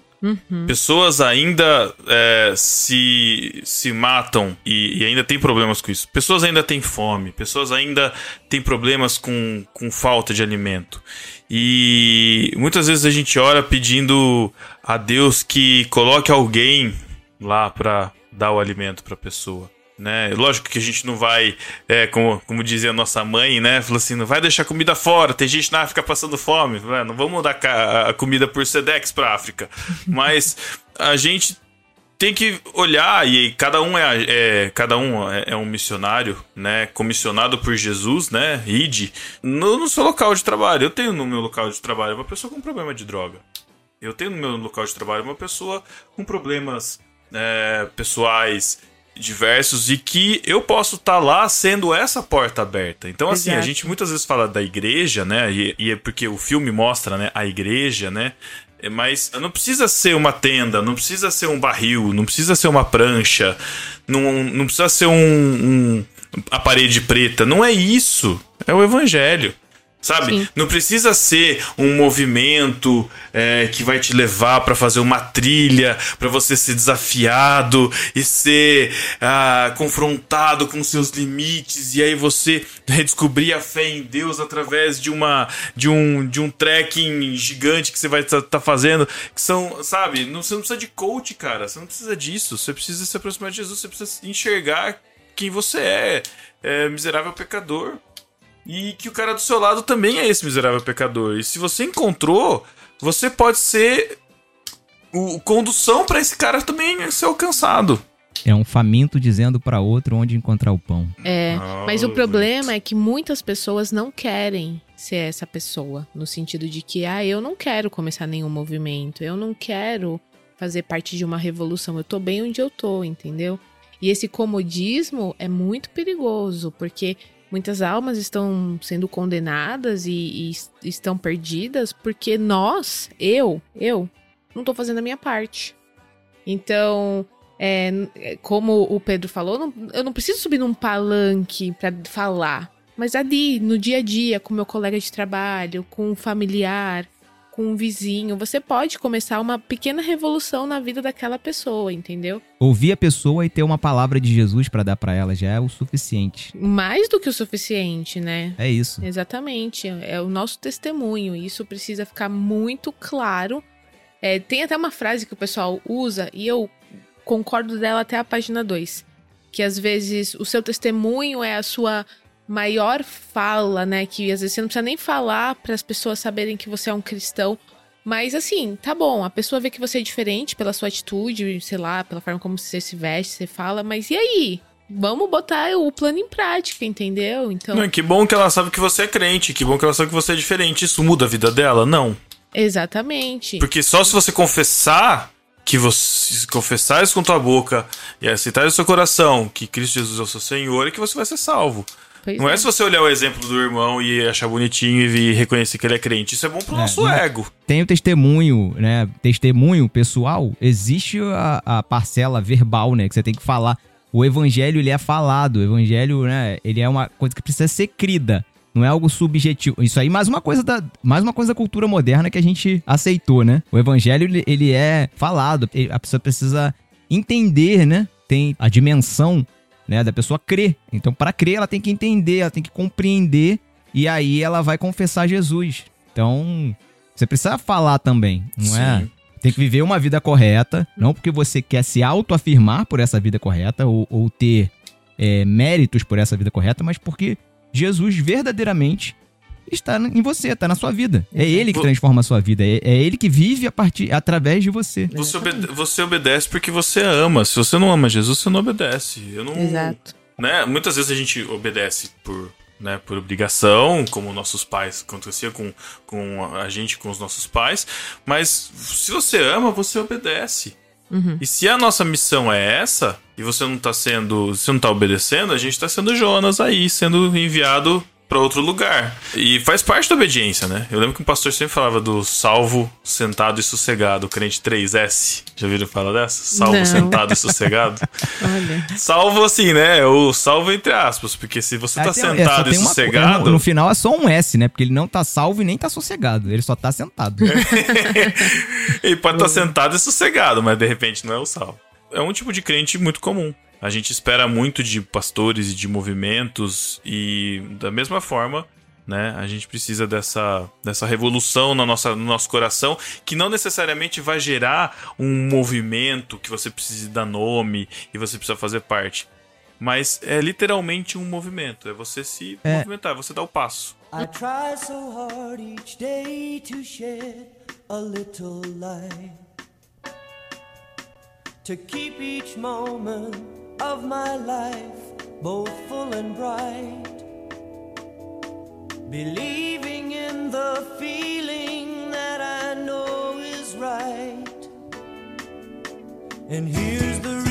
Pessoas ainda é, se, se matam e, e ainda tem problemas com isso. Pessoas ainda têm fome. Pessoas ainda têm problemas com, com falta de alimento. E muitas vezes a gente ora pedindo a Deus que coloque alguém lá para dar o alimento para a pessoa. Né? Lógico que a gente não vai, é, como, como dizia a nossa mãe, né? Falou assim: não vai deixar comida fora, tem gente na África passando fome, né? não vamos dar ca- a comida por Sedex pra África. Mas a gente tem que olhar e cada um é, é- cada um é, é um missionário, né? Comissionado por Jesus, né? Ide no, no seu local de trabalho. Eu tenho no meu local de trabalho uma pessoa com problema de droga. Eu tenho no meu local de trabalho uma pessoa com problemas é, pessoais diversos e que eu posso estar lá sendo essa porta aberta. Então, assim, a Exato. gente muitas vezes fala da igreja, né? E, e é porque o filme mostra, né? A igreja, né? É, Mas não precisa ser uma tenda, não precisa ser um barril, não precisa ser uma prancha, não, não precisa ser um, um- a parede preta. Não é isso. É o evangelho. Sabe? Sim. Não precisa ser um movimento é, que vai te levar pra fazer uma trilha, pra você ser desafiado e ser ah, confrontado com seus limites e aí você redescobrir a fé em Deus através de uma de um de um trekking gigante que você vai estar fazendo, que são, sabe? Não, você não precisa de coach, cara. Você não precisa disso. Você precisa se aproximar de Jesus. Você precisa enxergar quem você é, é miserável pecador. E que o cara do seu lado também é esse miserável pecador. E se você encontrou, você pode ser o condução pra esse cara também ser alcançado. É um faminto dizendo para outro onde encontrar o pão. É, Ah, mas o problema é que muitas pessoas não querem ser essa pessoa, no sentido de que, ah, eu não quero começar nenhum movimento, eu não quero fazer parte de uma revolução, eu tô bem onde eu tô, entendeu? E esse comodismo é muito perigoso, porque muitas almas estão sendo condenadas e, e es- estão perdidas porque nós, eu, eu, não tô fazendo a minha parte. Então, é, é, como o Pedro falou, não- eu não preciso subir num palanque pra falar. Mas ali, no dia a dia, com meu colega de trabalho, com um familiar, com um vizinho, você pode começar uma pequena revolução na vida daquela pessoa, entendeu? Ouvir a pessoa e ter uma palavra de Jesus para dar para ela já é o suficiente. Mais do que o suficiente, né? É isso. Exatamente, é o nosso testemunho. e Isso precisa ficar muito claro. É, tem até uma frase que o pessoal usa, e eu concordo dela até a página 2. Que às vezes o seu testemunho é a sua maior fala, né? Que às vezes você não precisa nem falar para as pessoas saberem que você é um cristão. Mas assim, tá bom, a pessoa vê que você é diferente pela sua atitude, sei lá, pela forma como você se veste, você fala, mas e aí? Vamos botar o plano em prática, entendeu? Então. Não, que bom que ela sabe que você é crente, que bom que ela sabe que você é diferente. Isso muda a vida dela? Não. Exatamente. Porque só se você confessar que você confessar isso com tua boca e aceitar no seu coração que Cristo Jesus é o seu Senhor é que você vai ser salvo. Pois Não é se você olhar o exemplo do irmão e achar bonitinho e reconhecer que ele é crente. Isso é bom pro É, nosso não- ego. Tem o testemunho, né? Testemunho pessoal, existe a, a parcela verbal, né? Que você tem que falar. O evangelho, ele é falado. O evangelho, né? Ele é uma coisa que precisa ser crida. Não é algo subjetivo. Isso aí, mais uma coisa da, mais uma coisa da cultura moderna que a gente aceitou, né? O evangelho, ele, ele é falado. A pessoa precisa entender, né? Tem a dimensão, né? Da pessoa crer. Então, para crer, ela tem que entender, ela tem que compreender. E aí ela vai confessar Jesus. Então, Você precisa falar também, não é? Sim. Tem que viver uma vida correta, não porque você quer se autoafirmar por essa vida correta ou, ou ter é, méritos por essa vida correta, mas porque Jesus verdadeiramente está em você, está na sua vida. É ele que transforma a sua vida, é, é ele que vive a partir, através de você. Você, obede- você obedece porque você ama. Se você não ama Jesus, você não obedece. Eu não. Exato. Né? Muitas vezes a gente obedece por, né, por obrigação, como nossos pais acontecia com, com a gente, com os nossos pais. Mas se você ama, você obedece. Uhum. E se a nossa missão é essa, e você não tá sendo. Você não tá obedecendo, a gente tá sendo Jonas aí, sendo enviado pra outro lugar. E faz parte da obediência, né? Eu lembro que um pastor sempre falava do salvo, sentado e sossegado, o crente 3S. Já ouviram falar dessa? Salvo, Não. sentado e sossegado. Olha. Salvo assim, né? O salvo entre aspas, porque se você tá é, sentado e tem uma- sossegado. No, no final é só um S, né? Porque ele não tá salvo e nem tá sossegado. Ele só tá sentado. Ele pode estar sentado e sossegado, mas de repente não é o salvo. É um tipo de crente muito comum. A gente espera muito de pastores e de movimentos e da mesma forma, né, a gente precisa dessa, dessa revolução na nossa, no nosso coração, que não necessariamente vai gerar um movimento que você precise dar nome e você precisa fazer parte. Mas é literalmente um movimento, é você se É. movimentar, é você dar o passo. I try so hard each day to shed a little light. To keep each moment of my life both full and bright. Believing in the feeling that I know is right. And here's the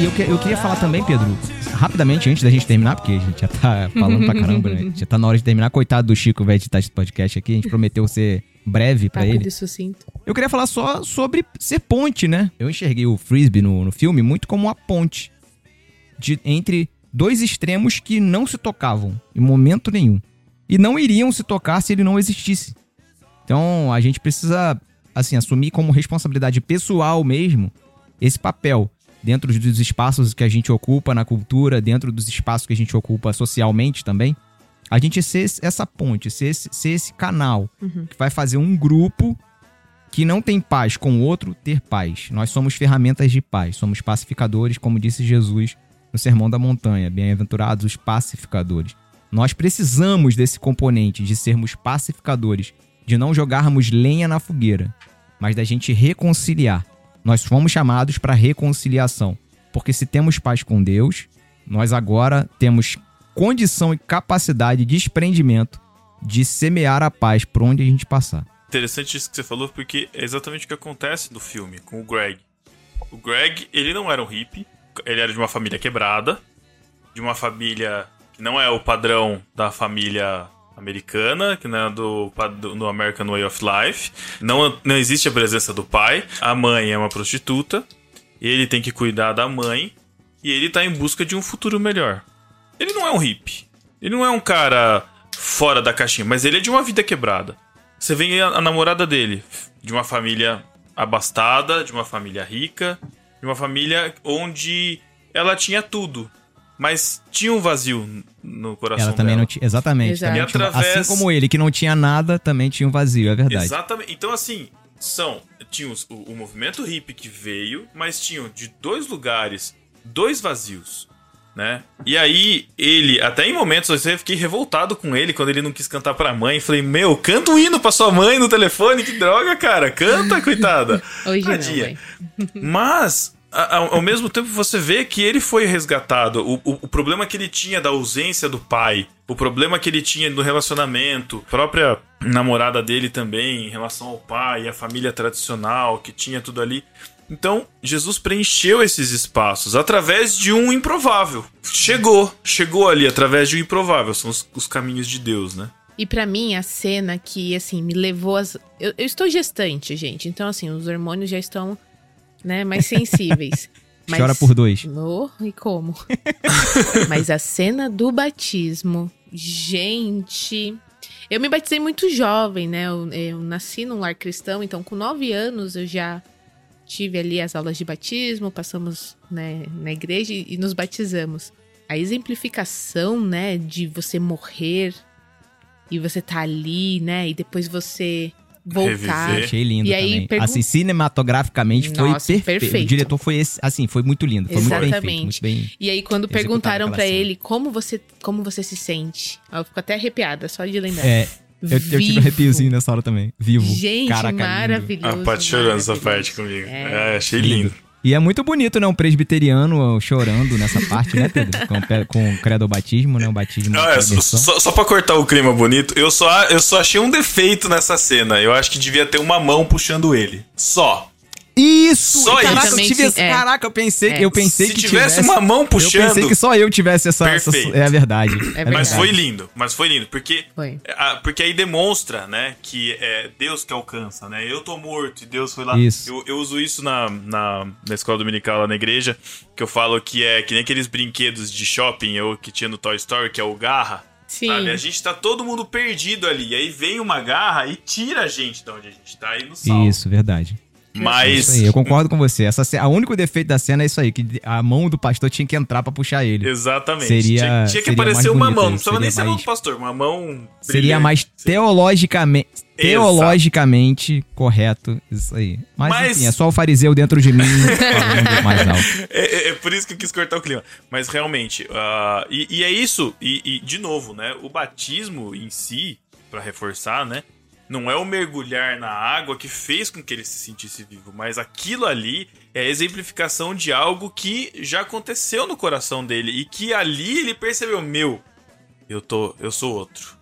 e eu, que- eu queria falar também, Pedro, rapidamente, antes da gente terminar, porque a gente já tá falando pra caramba, né? Já tá na hora de terminar. Coitado do Chico, vai editar esse podcast aqui. A gente prometeu ser breve pra Rápido ele. sucinto. Eu queria falar só sobre ser ponte, né? Eu enxerguei o Frisbee no, no filme muito como uma ponte de, entre dois extremos que não se tocavam em momento nenhum. E não iriam se tocar se ele não existisse. Então a gente precisa, assim, assumir como responsabilidade pessoal mesmo esse papel dentro dos espaços que a gente ocupa na cultura, dentro dos espaços que a gente ocupa socialmente também. A gente ser essa ponte, ser esse, ser esse canal que vai fazer um grupo que não tem paz com o outro ter paz. Nós somos ferramentas de paz, somos pacificadores, como disse Jesus no Sermão da Montanha. Bem-aventurados os pacificadores. Nós precisamos desse componente de sermos pacificadores, de não jogarmos lenha na fogueira, mas da gente reconciliar. Nós fomos chamados para reconciliação, porque se temos paz com Deus, nós agora temos condição e capacidade de desprendimento de semear a paz por onde a gente passar. Interessante isso que você falou, porque é exatamente o que acontece no filme com o Greg. O Greg, ele não era um hippie, ele era de uma família quebrada, de uma família que não é o padrão da família americana, que não é do, pad- do American Way of Life. Não, não existe a presença do pai. A mãe é uma prostituta. Ele tem que cuidar da mãe. E ele tá em busca de um futuro melhor. Ele não é um hippie. Ele não é um cara fora da caixinha, mas ele é de uma vida quebrada. Você vê a, a namorada dele, de uma família abastada, de uma família rica, de uma família onde ela tinha tudo, mas tinha um vazio no coração Ela também dela. não tinha. Exatamente. Exato. também E tinha- através- Assim como ele, que não tinha nada, também tinha um vazio, é verdade. Exatamente. Então, assim, são. Tinha os- o, o movimento hippie que veio, mas tinham de dois lugares, dois vazios. Né? E aí, ele, até em momentos, eu fiquei revoltado com ele quando ele não quis cantar pra mãe. Falei, meu, canta o hino pra sua mãe no telefone, que droga, cara. Canta, coitada. Hoje não, Tadinha. mãe. Mas, a- ao, ao mesmo tempo, você vê que ele foi resgatado. O, o, o problema que ele tinha da ausência do pai, o problema que ele tinha no relacionamento, própria namorada dele também, em relação ao pai, a família tradicional, que tinha tudo ali. Então, Jesus preencheu esses espaços através de um improvável. Chegou, chegou ali através de um improvável. São os, os caminhos de Deus, né? E pra mim, a cena que, assim, me levou as. Eu, eu estou gestante, gente. Então, assim, os hormônios já estão, né, mais sensíveis. Mas- Chora por dois. Oh, e como? Mas a cena do batismo, gente. Eu me batizei muito jovem, né? Eu, eu nasci num lar cristão, então com nove anos eu já tive ali as aulas de batismo, passamos né, na igreja e, e nos batizamos. a exemplificação, né, de você morrer e você tá ali, né, e depois você voltar. Reviver. Achei lindo E aí, também. pergun- Assim, cinematograficamente foi Nossa, perfeito. perfeito. O diretor foi esse, assim, foi muito lindo. Foi muito bem feito. Exatamente. Muito bem. E aí quando Executado perguntaram aquela pra cena. ele como você como você se sente, eu fico até arrepiada só de lembrar. É, eu, eu tive um Vivo. arrepiozinho nessa hora também. Vivo. Gente, Caraca, lindo. maravilhoso. A Paty chorando essa maravilhoso. parte comigo. É. É, achei lindo. E é muito bonito, né? Um presbiteriano chorando nessa parte, né, Pedro? Com, com o credo batismo, né? O batismo. Ah, é, só, só, só pra cortar o clima bonito, eu só, eu só achei um defeito nessa cena. Eu acho que devia ter uma mão puxando ele. Só. Isso! Só caraca, isso. eu tive esse- É. Caraca, eu pensei, É. eu pensei Se que tivesse uma mão Eu pensei puxando. que só eu tivesse essa. essa Perfeito. é a verdade. É Mas verdade. foi lindo, mas foi lindo, porque Foi. porque aí demonstra, né, que é Deus que alcança, né? Eu tô morto e Deus foi lá. Isso. Eu, eu uso isso na, na, na escola dominical lá na igreja, que eu falo que é que nem aqueles brinquedos de shopping eu, que tinha no Toy Story, que é o garra. Sim. Sabe? A gente tá todo mundo perdido ali. Aí vem uma garra e tira a gente de onde a gente tá e nos salva. Isso, verdade. Mas. Isso aí, eu concordo com você. Essa, a único defeito da cena é isso aí, que a mão do pastor tinha que entrar pra puxar ele. Exatamente. Seria- tinha, tinha que seria aparecer uma mão. Não precisava nem seria ser mão mais- do pastor, uma mão. Seria brilhante. mais teologicamente, teologicamente correto isso aí. Mas, Mas- enfim, é só o fariseu dentro de mim falando mais alto. É, é- é por isso que eu quis cortar o clima. Mas realmente, ah, e, e é isso, e, e, de novo, né? O batismo em si, pra reforçar, né? Não é o mergulhar na água que fez com que ele se sentisse vivo, mas aquilo ali é a exemplificação de algo que já aconteceu no coração dele e que ali ele percebeu: meu, eu tô, eu sou outro,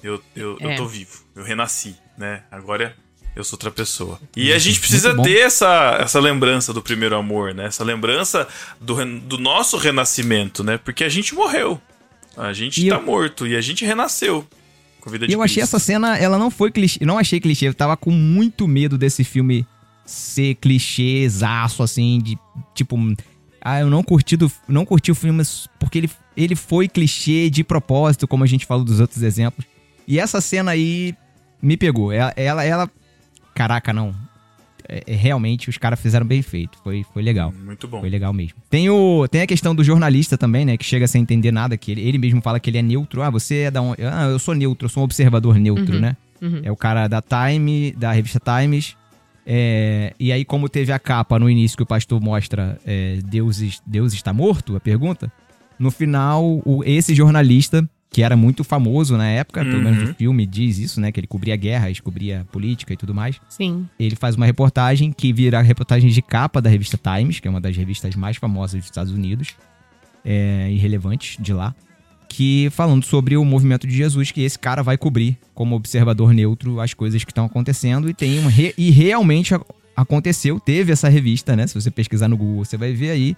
eu, eu, eu É. tô vivo, eu renasci, né? Agora eu sou outra pessoa. E a gente precisa ter essa, essa lembrança do primeiro amor, né? Essa lembrança do, do nosso renascimento, né? Porque a gente morreu. A gente E tá eu- morto e a gente renasceu vida E eu achei essa cena, ela não foi clichê, não achei clichê, eu tava com muito medo desse filme ser clichêzaço, assim, de tipo. Ah, eu não curti, do, não curti o filme porque ele, ele foi clichê de propósito, como a gente falou dos outros exemplos. E essa cena aí me pegou. Ela, ela, ela- caraca, não. É, é, realmente os caras fizeram bem feito. Foi, foi legal. Muito bom. Foi legal mesmo. Tem, o, tem a questão do jornalista também, né? Que chega sem entender nada, que ele, ele mesmo fala que ele é neutro. Ah, você é da onde? Ah, eu sou neutro, eu sou um observador neutro, Uhum, né? uhum. É o cara da Time, da revista Times. É, e aí, como teve a capa no início que o pastor mostra é, Deus, Deus está morto, a pergunta, no final, o- esse jornalista, que era muito famoso na época, pelo menos Uhum. no filme diz isso, né? Que ele cobria guerras, cobria política e tudo mais Sim. ele faz uma reportagem que vira a reportagem de capa da revista Times, que é uma das revistas mais famosas dos Estados Unidos é, e relevantes de lá, que falando sobre o movimento de Jesus, que esse cara vai cobrir como observador neutro as coisas que estão acontecendo e tem uma re- e realmente aconteceu, teve essa revista, né? Se você pesquisar no Google, você vai ver aí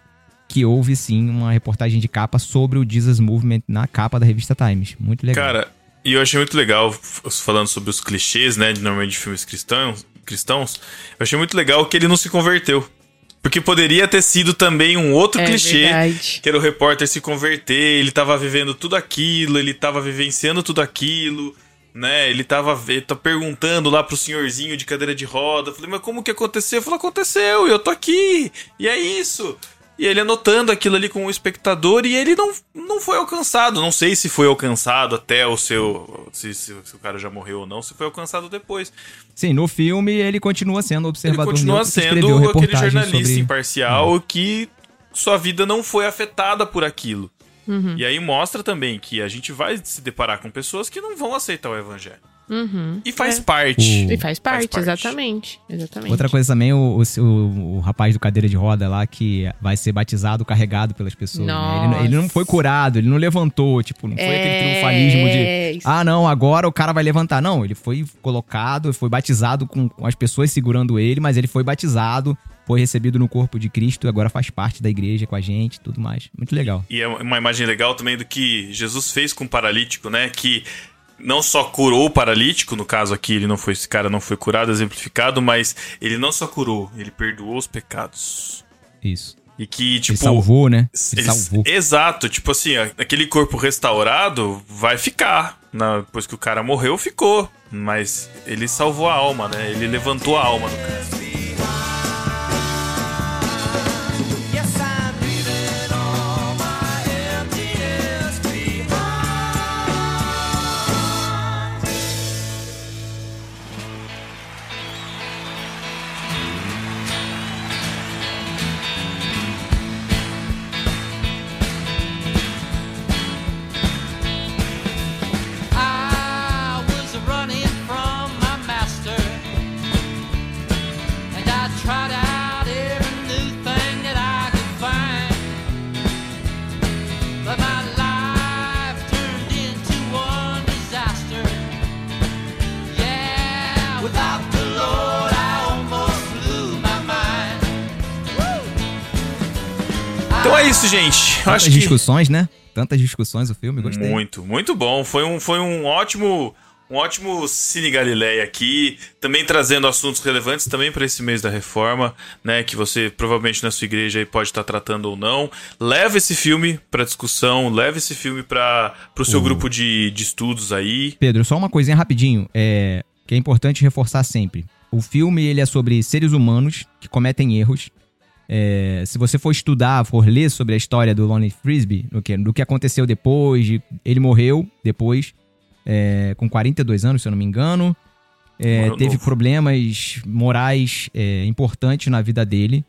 que houve sim uma reportagem de capa sobre o Jesus Movement na capa da revista Times. Muito legal. Cara, e eu achei muito legal, falando sobre os clichês, né, de normalmente de filmes cristãos, cristãos, eu achei muito legal que ele não se converteu. Porque poderia ter sido também um outro É clichê, verdade. que era o repórter se converter, ele tava vivendo tudo aquilo, ele tava vivenciando tudo aquilo, né? Ele tava ele tá perguntando lá pro senhorzinho de cadeira de roda. Falei, mas como que aconteceu? Eu falei, aconteceu, e eu tô aqui, e é isso. E ele anotando aquilo ali com o espectador e ele não, não foi alcançado. Não sei se foi alcançado até o seu. Se, se- se o cara já morreu ou não, se foi alcançado depois. Sim, no filme ele continua sendo Ele observador continua neutro que sendo aquele jornalista sobre- imparcial que sua vida não foi afetada por aquilo. Uhum. E aí mostra também que a gente vai se deparar com pessoas que não vão aceitar o evangelho. Uhum. E faz É. parte. O- E faz parte, parte. exatamente. Exatamente. Outra coisa também, o, o, o- o rapaz do cadeira de roda lá que vai ser batizado, carregado pelas pessoas. né? Ele, não- ele não foi curado, ele não levantou, tipo, não foi aquele É, triunfalismo de. isso. Ah, não, agora o cara vai levantar. Não, ele foi colocado, foi batizado com, com as pessoas segurando ele, mas ele foi batizado, foi recebido no corpo de Cristo, agora faz parte da igreja com a gente tudo mais. Muito legal. E é uma imagem legal também do que Jesus fez com o paralítico, né? Que não só curou o paralítico, no caso aqui, ele não foi, esse cara não foi curado, exemplificado, mas ele não só curou, ele perdoou os pecados. Isso. E que, tipo. ele salvou, né? Ele Ele- salvou. Exato, tipo assim, aquele corpo restaurado vai ficar. Na, depois que o cara morreu, ficou. Mas ele salvou a alma, né? Ele levantou a alma do cara. Então é isso, gente. Tantas acho que discussões, né? Tantas discussões o filme, gostei. muito, muito bom. Foi um, foi um ótimo, um ótimo Cine Galileia aqui, também trazendo assuntos relevantes também para esse mês da reforma, né? Que você provavelmente na sua igreja aí pode estar tratando ou não. Leva esse filme para discussão, leva esse filme para o seu O- grupo de, de estudos aí. Pedro, só uma coisinha rapidinho, é, que é importante reforçar sempre. O filme ele é sobre seres humanos que cometem erros. É, se você for estudar, for ler sobre a história do Lonnie Frisbee, do que, do que aconteceu depois, de- ele morreu depois, é, com 42 anos, se eu não me engano. É, teve novo. problemas morais é, importantes na vida dele.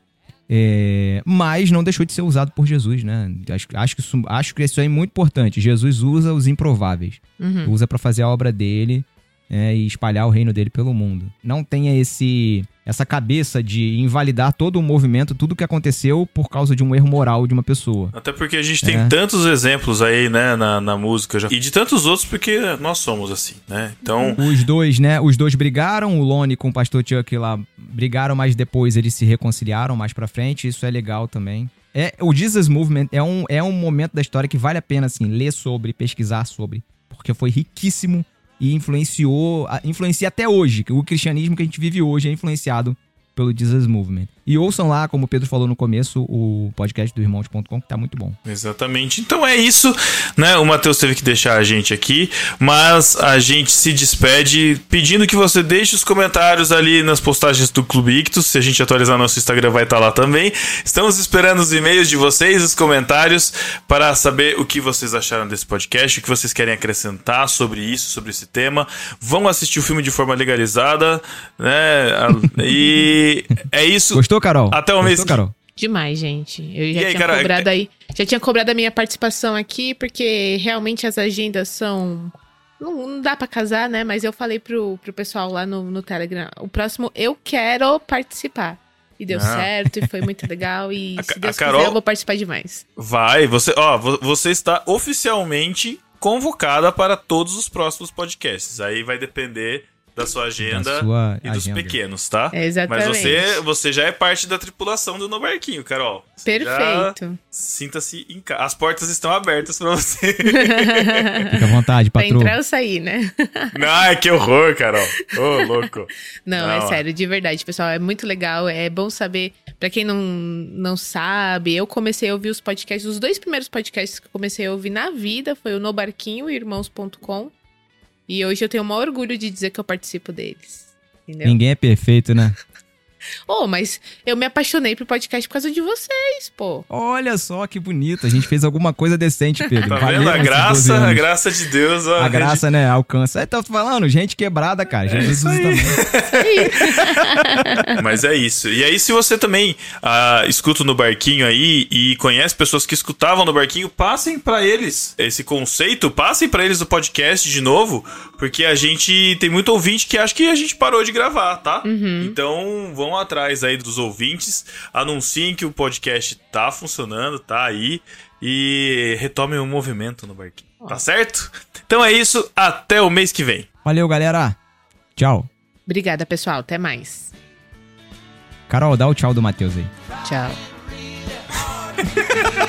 É, mas não deixou de ser usado por Jesus, né? Acho, acho, que isso, acho que isso é muito importante. Jesus usa os improváveis Uhum. usa pra fazer a obra dele é, e espalhar o reino dele pelo mundo. Não tenha esse essa cabeça de invalidar todo o movimento, tudo que aconteceu por causa de um erro moral de uma pessoa. Até porque a gente tem É. tantos exemplos aí, né, na, na música já. E de tantos outros, porque nós somos assim, né? Então, Os dois, né? Os dois brigaram, o Lone com o pastor Chuck lá brigaram, mas depois eles se reconciliaram mais pra frente. Isso é legal também. É, o Jesus Movement é um, é um momento da história que vale a pena assim, ler sobre, pesquisar sobre, porque foi riquíssimo e influenciou, influencia até hoje. O cristianismo que a gente vive hoje é influenciado pelo Jesus Movement. E ouçam lá, como o Pedro falou no começo, o podcast do irmãos.com, que tá muito bom. Exatamente. Então é isso, né? O Matheus teve que deixar a gente aqui, mas a gente se despede pedindo que você deixe os comentários ali nas postagens do Clube Ictus. Se a gente atualizar nosso Instagram, vai estar lá também. Estamos esperando os e-mails de vocês, os comentários, para saber o que vocês acharam desse podcast, o que vocês querem acrescentar sobre isso, sobre esse tema. Vão assistir o filme de forma legalizada, né? E é isso. Gostou, Carol? Até o mês Gostou, Carol? Demais, gente. Eu já E aí, tinha cara, cobrado aí. Já tinha cobrado a minha participação aqui, porque realmente as agendas são. Não, não dá pra casar, né? Mas eu falei pro, pro pessoal lá no, no Telegram. O próximo eu quero participar. E deu Ah. certo, e foi muito legal. E A se Deus Carol- quiser, eu vou participar demais. Vai, você, ó, vo- você está oficialmente convocada para todos os próximos podcasts. Aí vai depender da sua agenda Da sua e dos agenda. pequenos, tá? É, exatamente. Mas você, você já é parte da tripulação do No Barquinho, Carol. Você Perfeito. Sinta-se em casa. As portas estão abertas para você. Fica à vontade, pra patroa. entrar ou sair, né? Ai, que horror, Carol. Ô, louco. Não, Não, é ó. sério, de verdade, pessoal. É muito legal. É bom saber. Pra quem não, não sabe, eu comecei a ouvir os podcasts. Os dois primeiros podcasts que eu comecei a ouvir na vida foi o No Barquinho e Irmãos.com. E hoje eu tenho o maior orgulho de dizer que eu participo deles. Entendeu? Ninguém é perfeito, né? Oh, mas eu me apaixonei pro podcast por causa de vocês, pô. Olha só que bonito. A gente fez alguma coisa decente, Pedro. Tá vendo? A esses 12 graça, a graça de Deus. ó, A graça, né? Alcança. É, tô falando, gente quebrada, cara. Jesus isso aí. também. Mas é isso. E aí, se você também ah, escuta no barquinho aí e conhece pessoas que escutavam no barquinho, passem pra eles esse conceito, passem pra eles o podcast de novo, porque a gente tem muito ouvinte que acha que a gente parou de gravar, tá? Então, vão atrás aí dos ouvintes, anunciem que o podcast tá funcionando, tá aí e retomem o movimento no barquinho. Tá certo? Então é isso, até o mês que vem. Valeu, galera. Tchau. Obrigada, pessoal. Até mais. Carol, dá o tchau do Matheus aí. Tchau.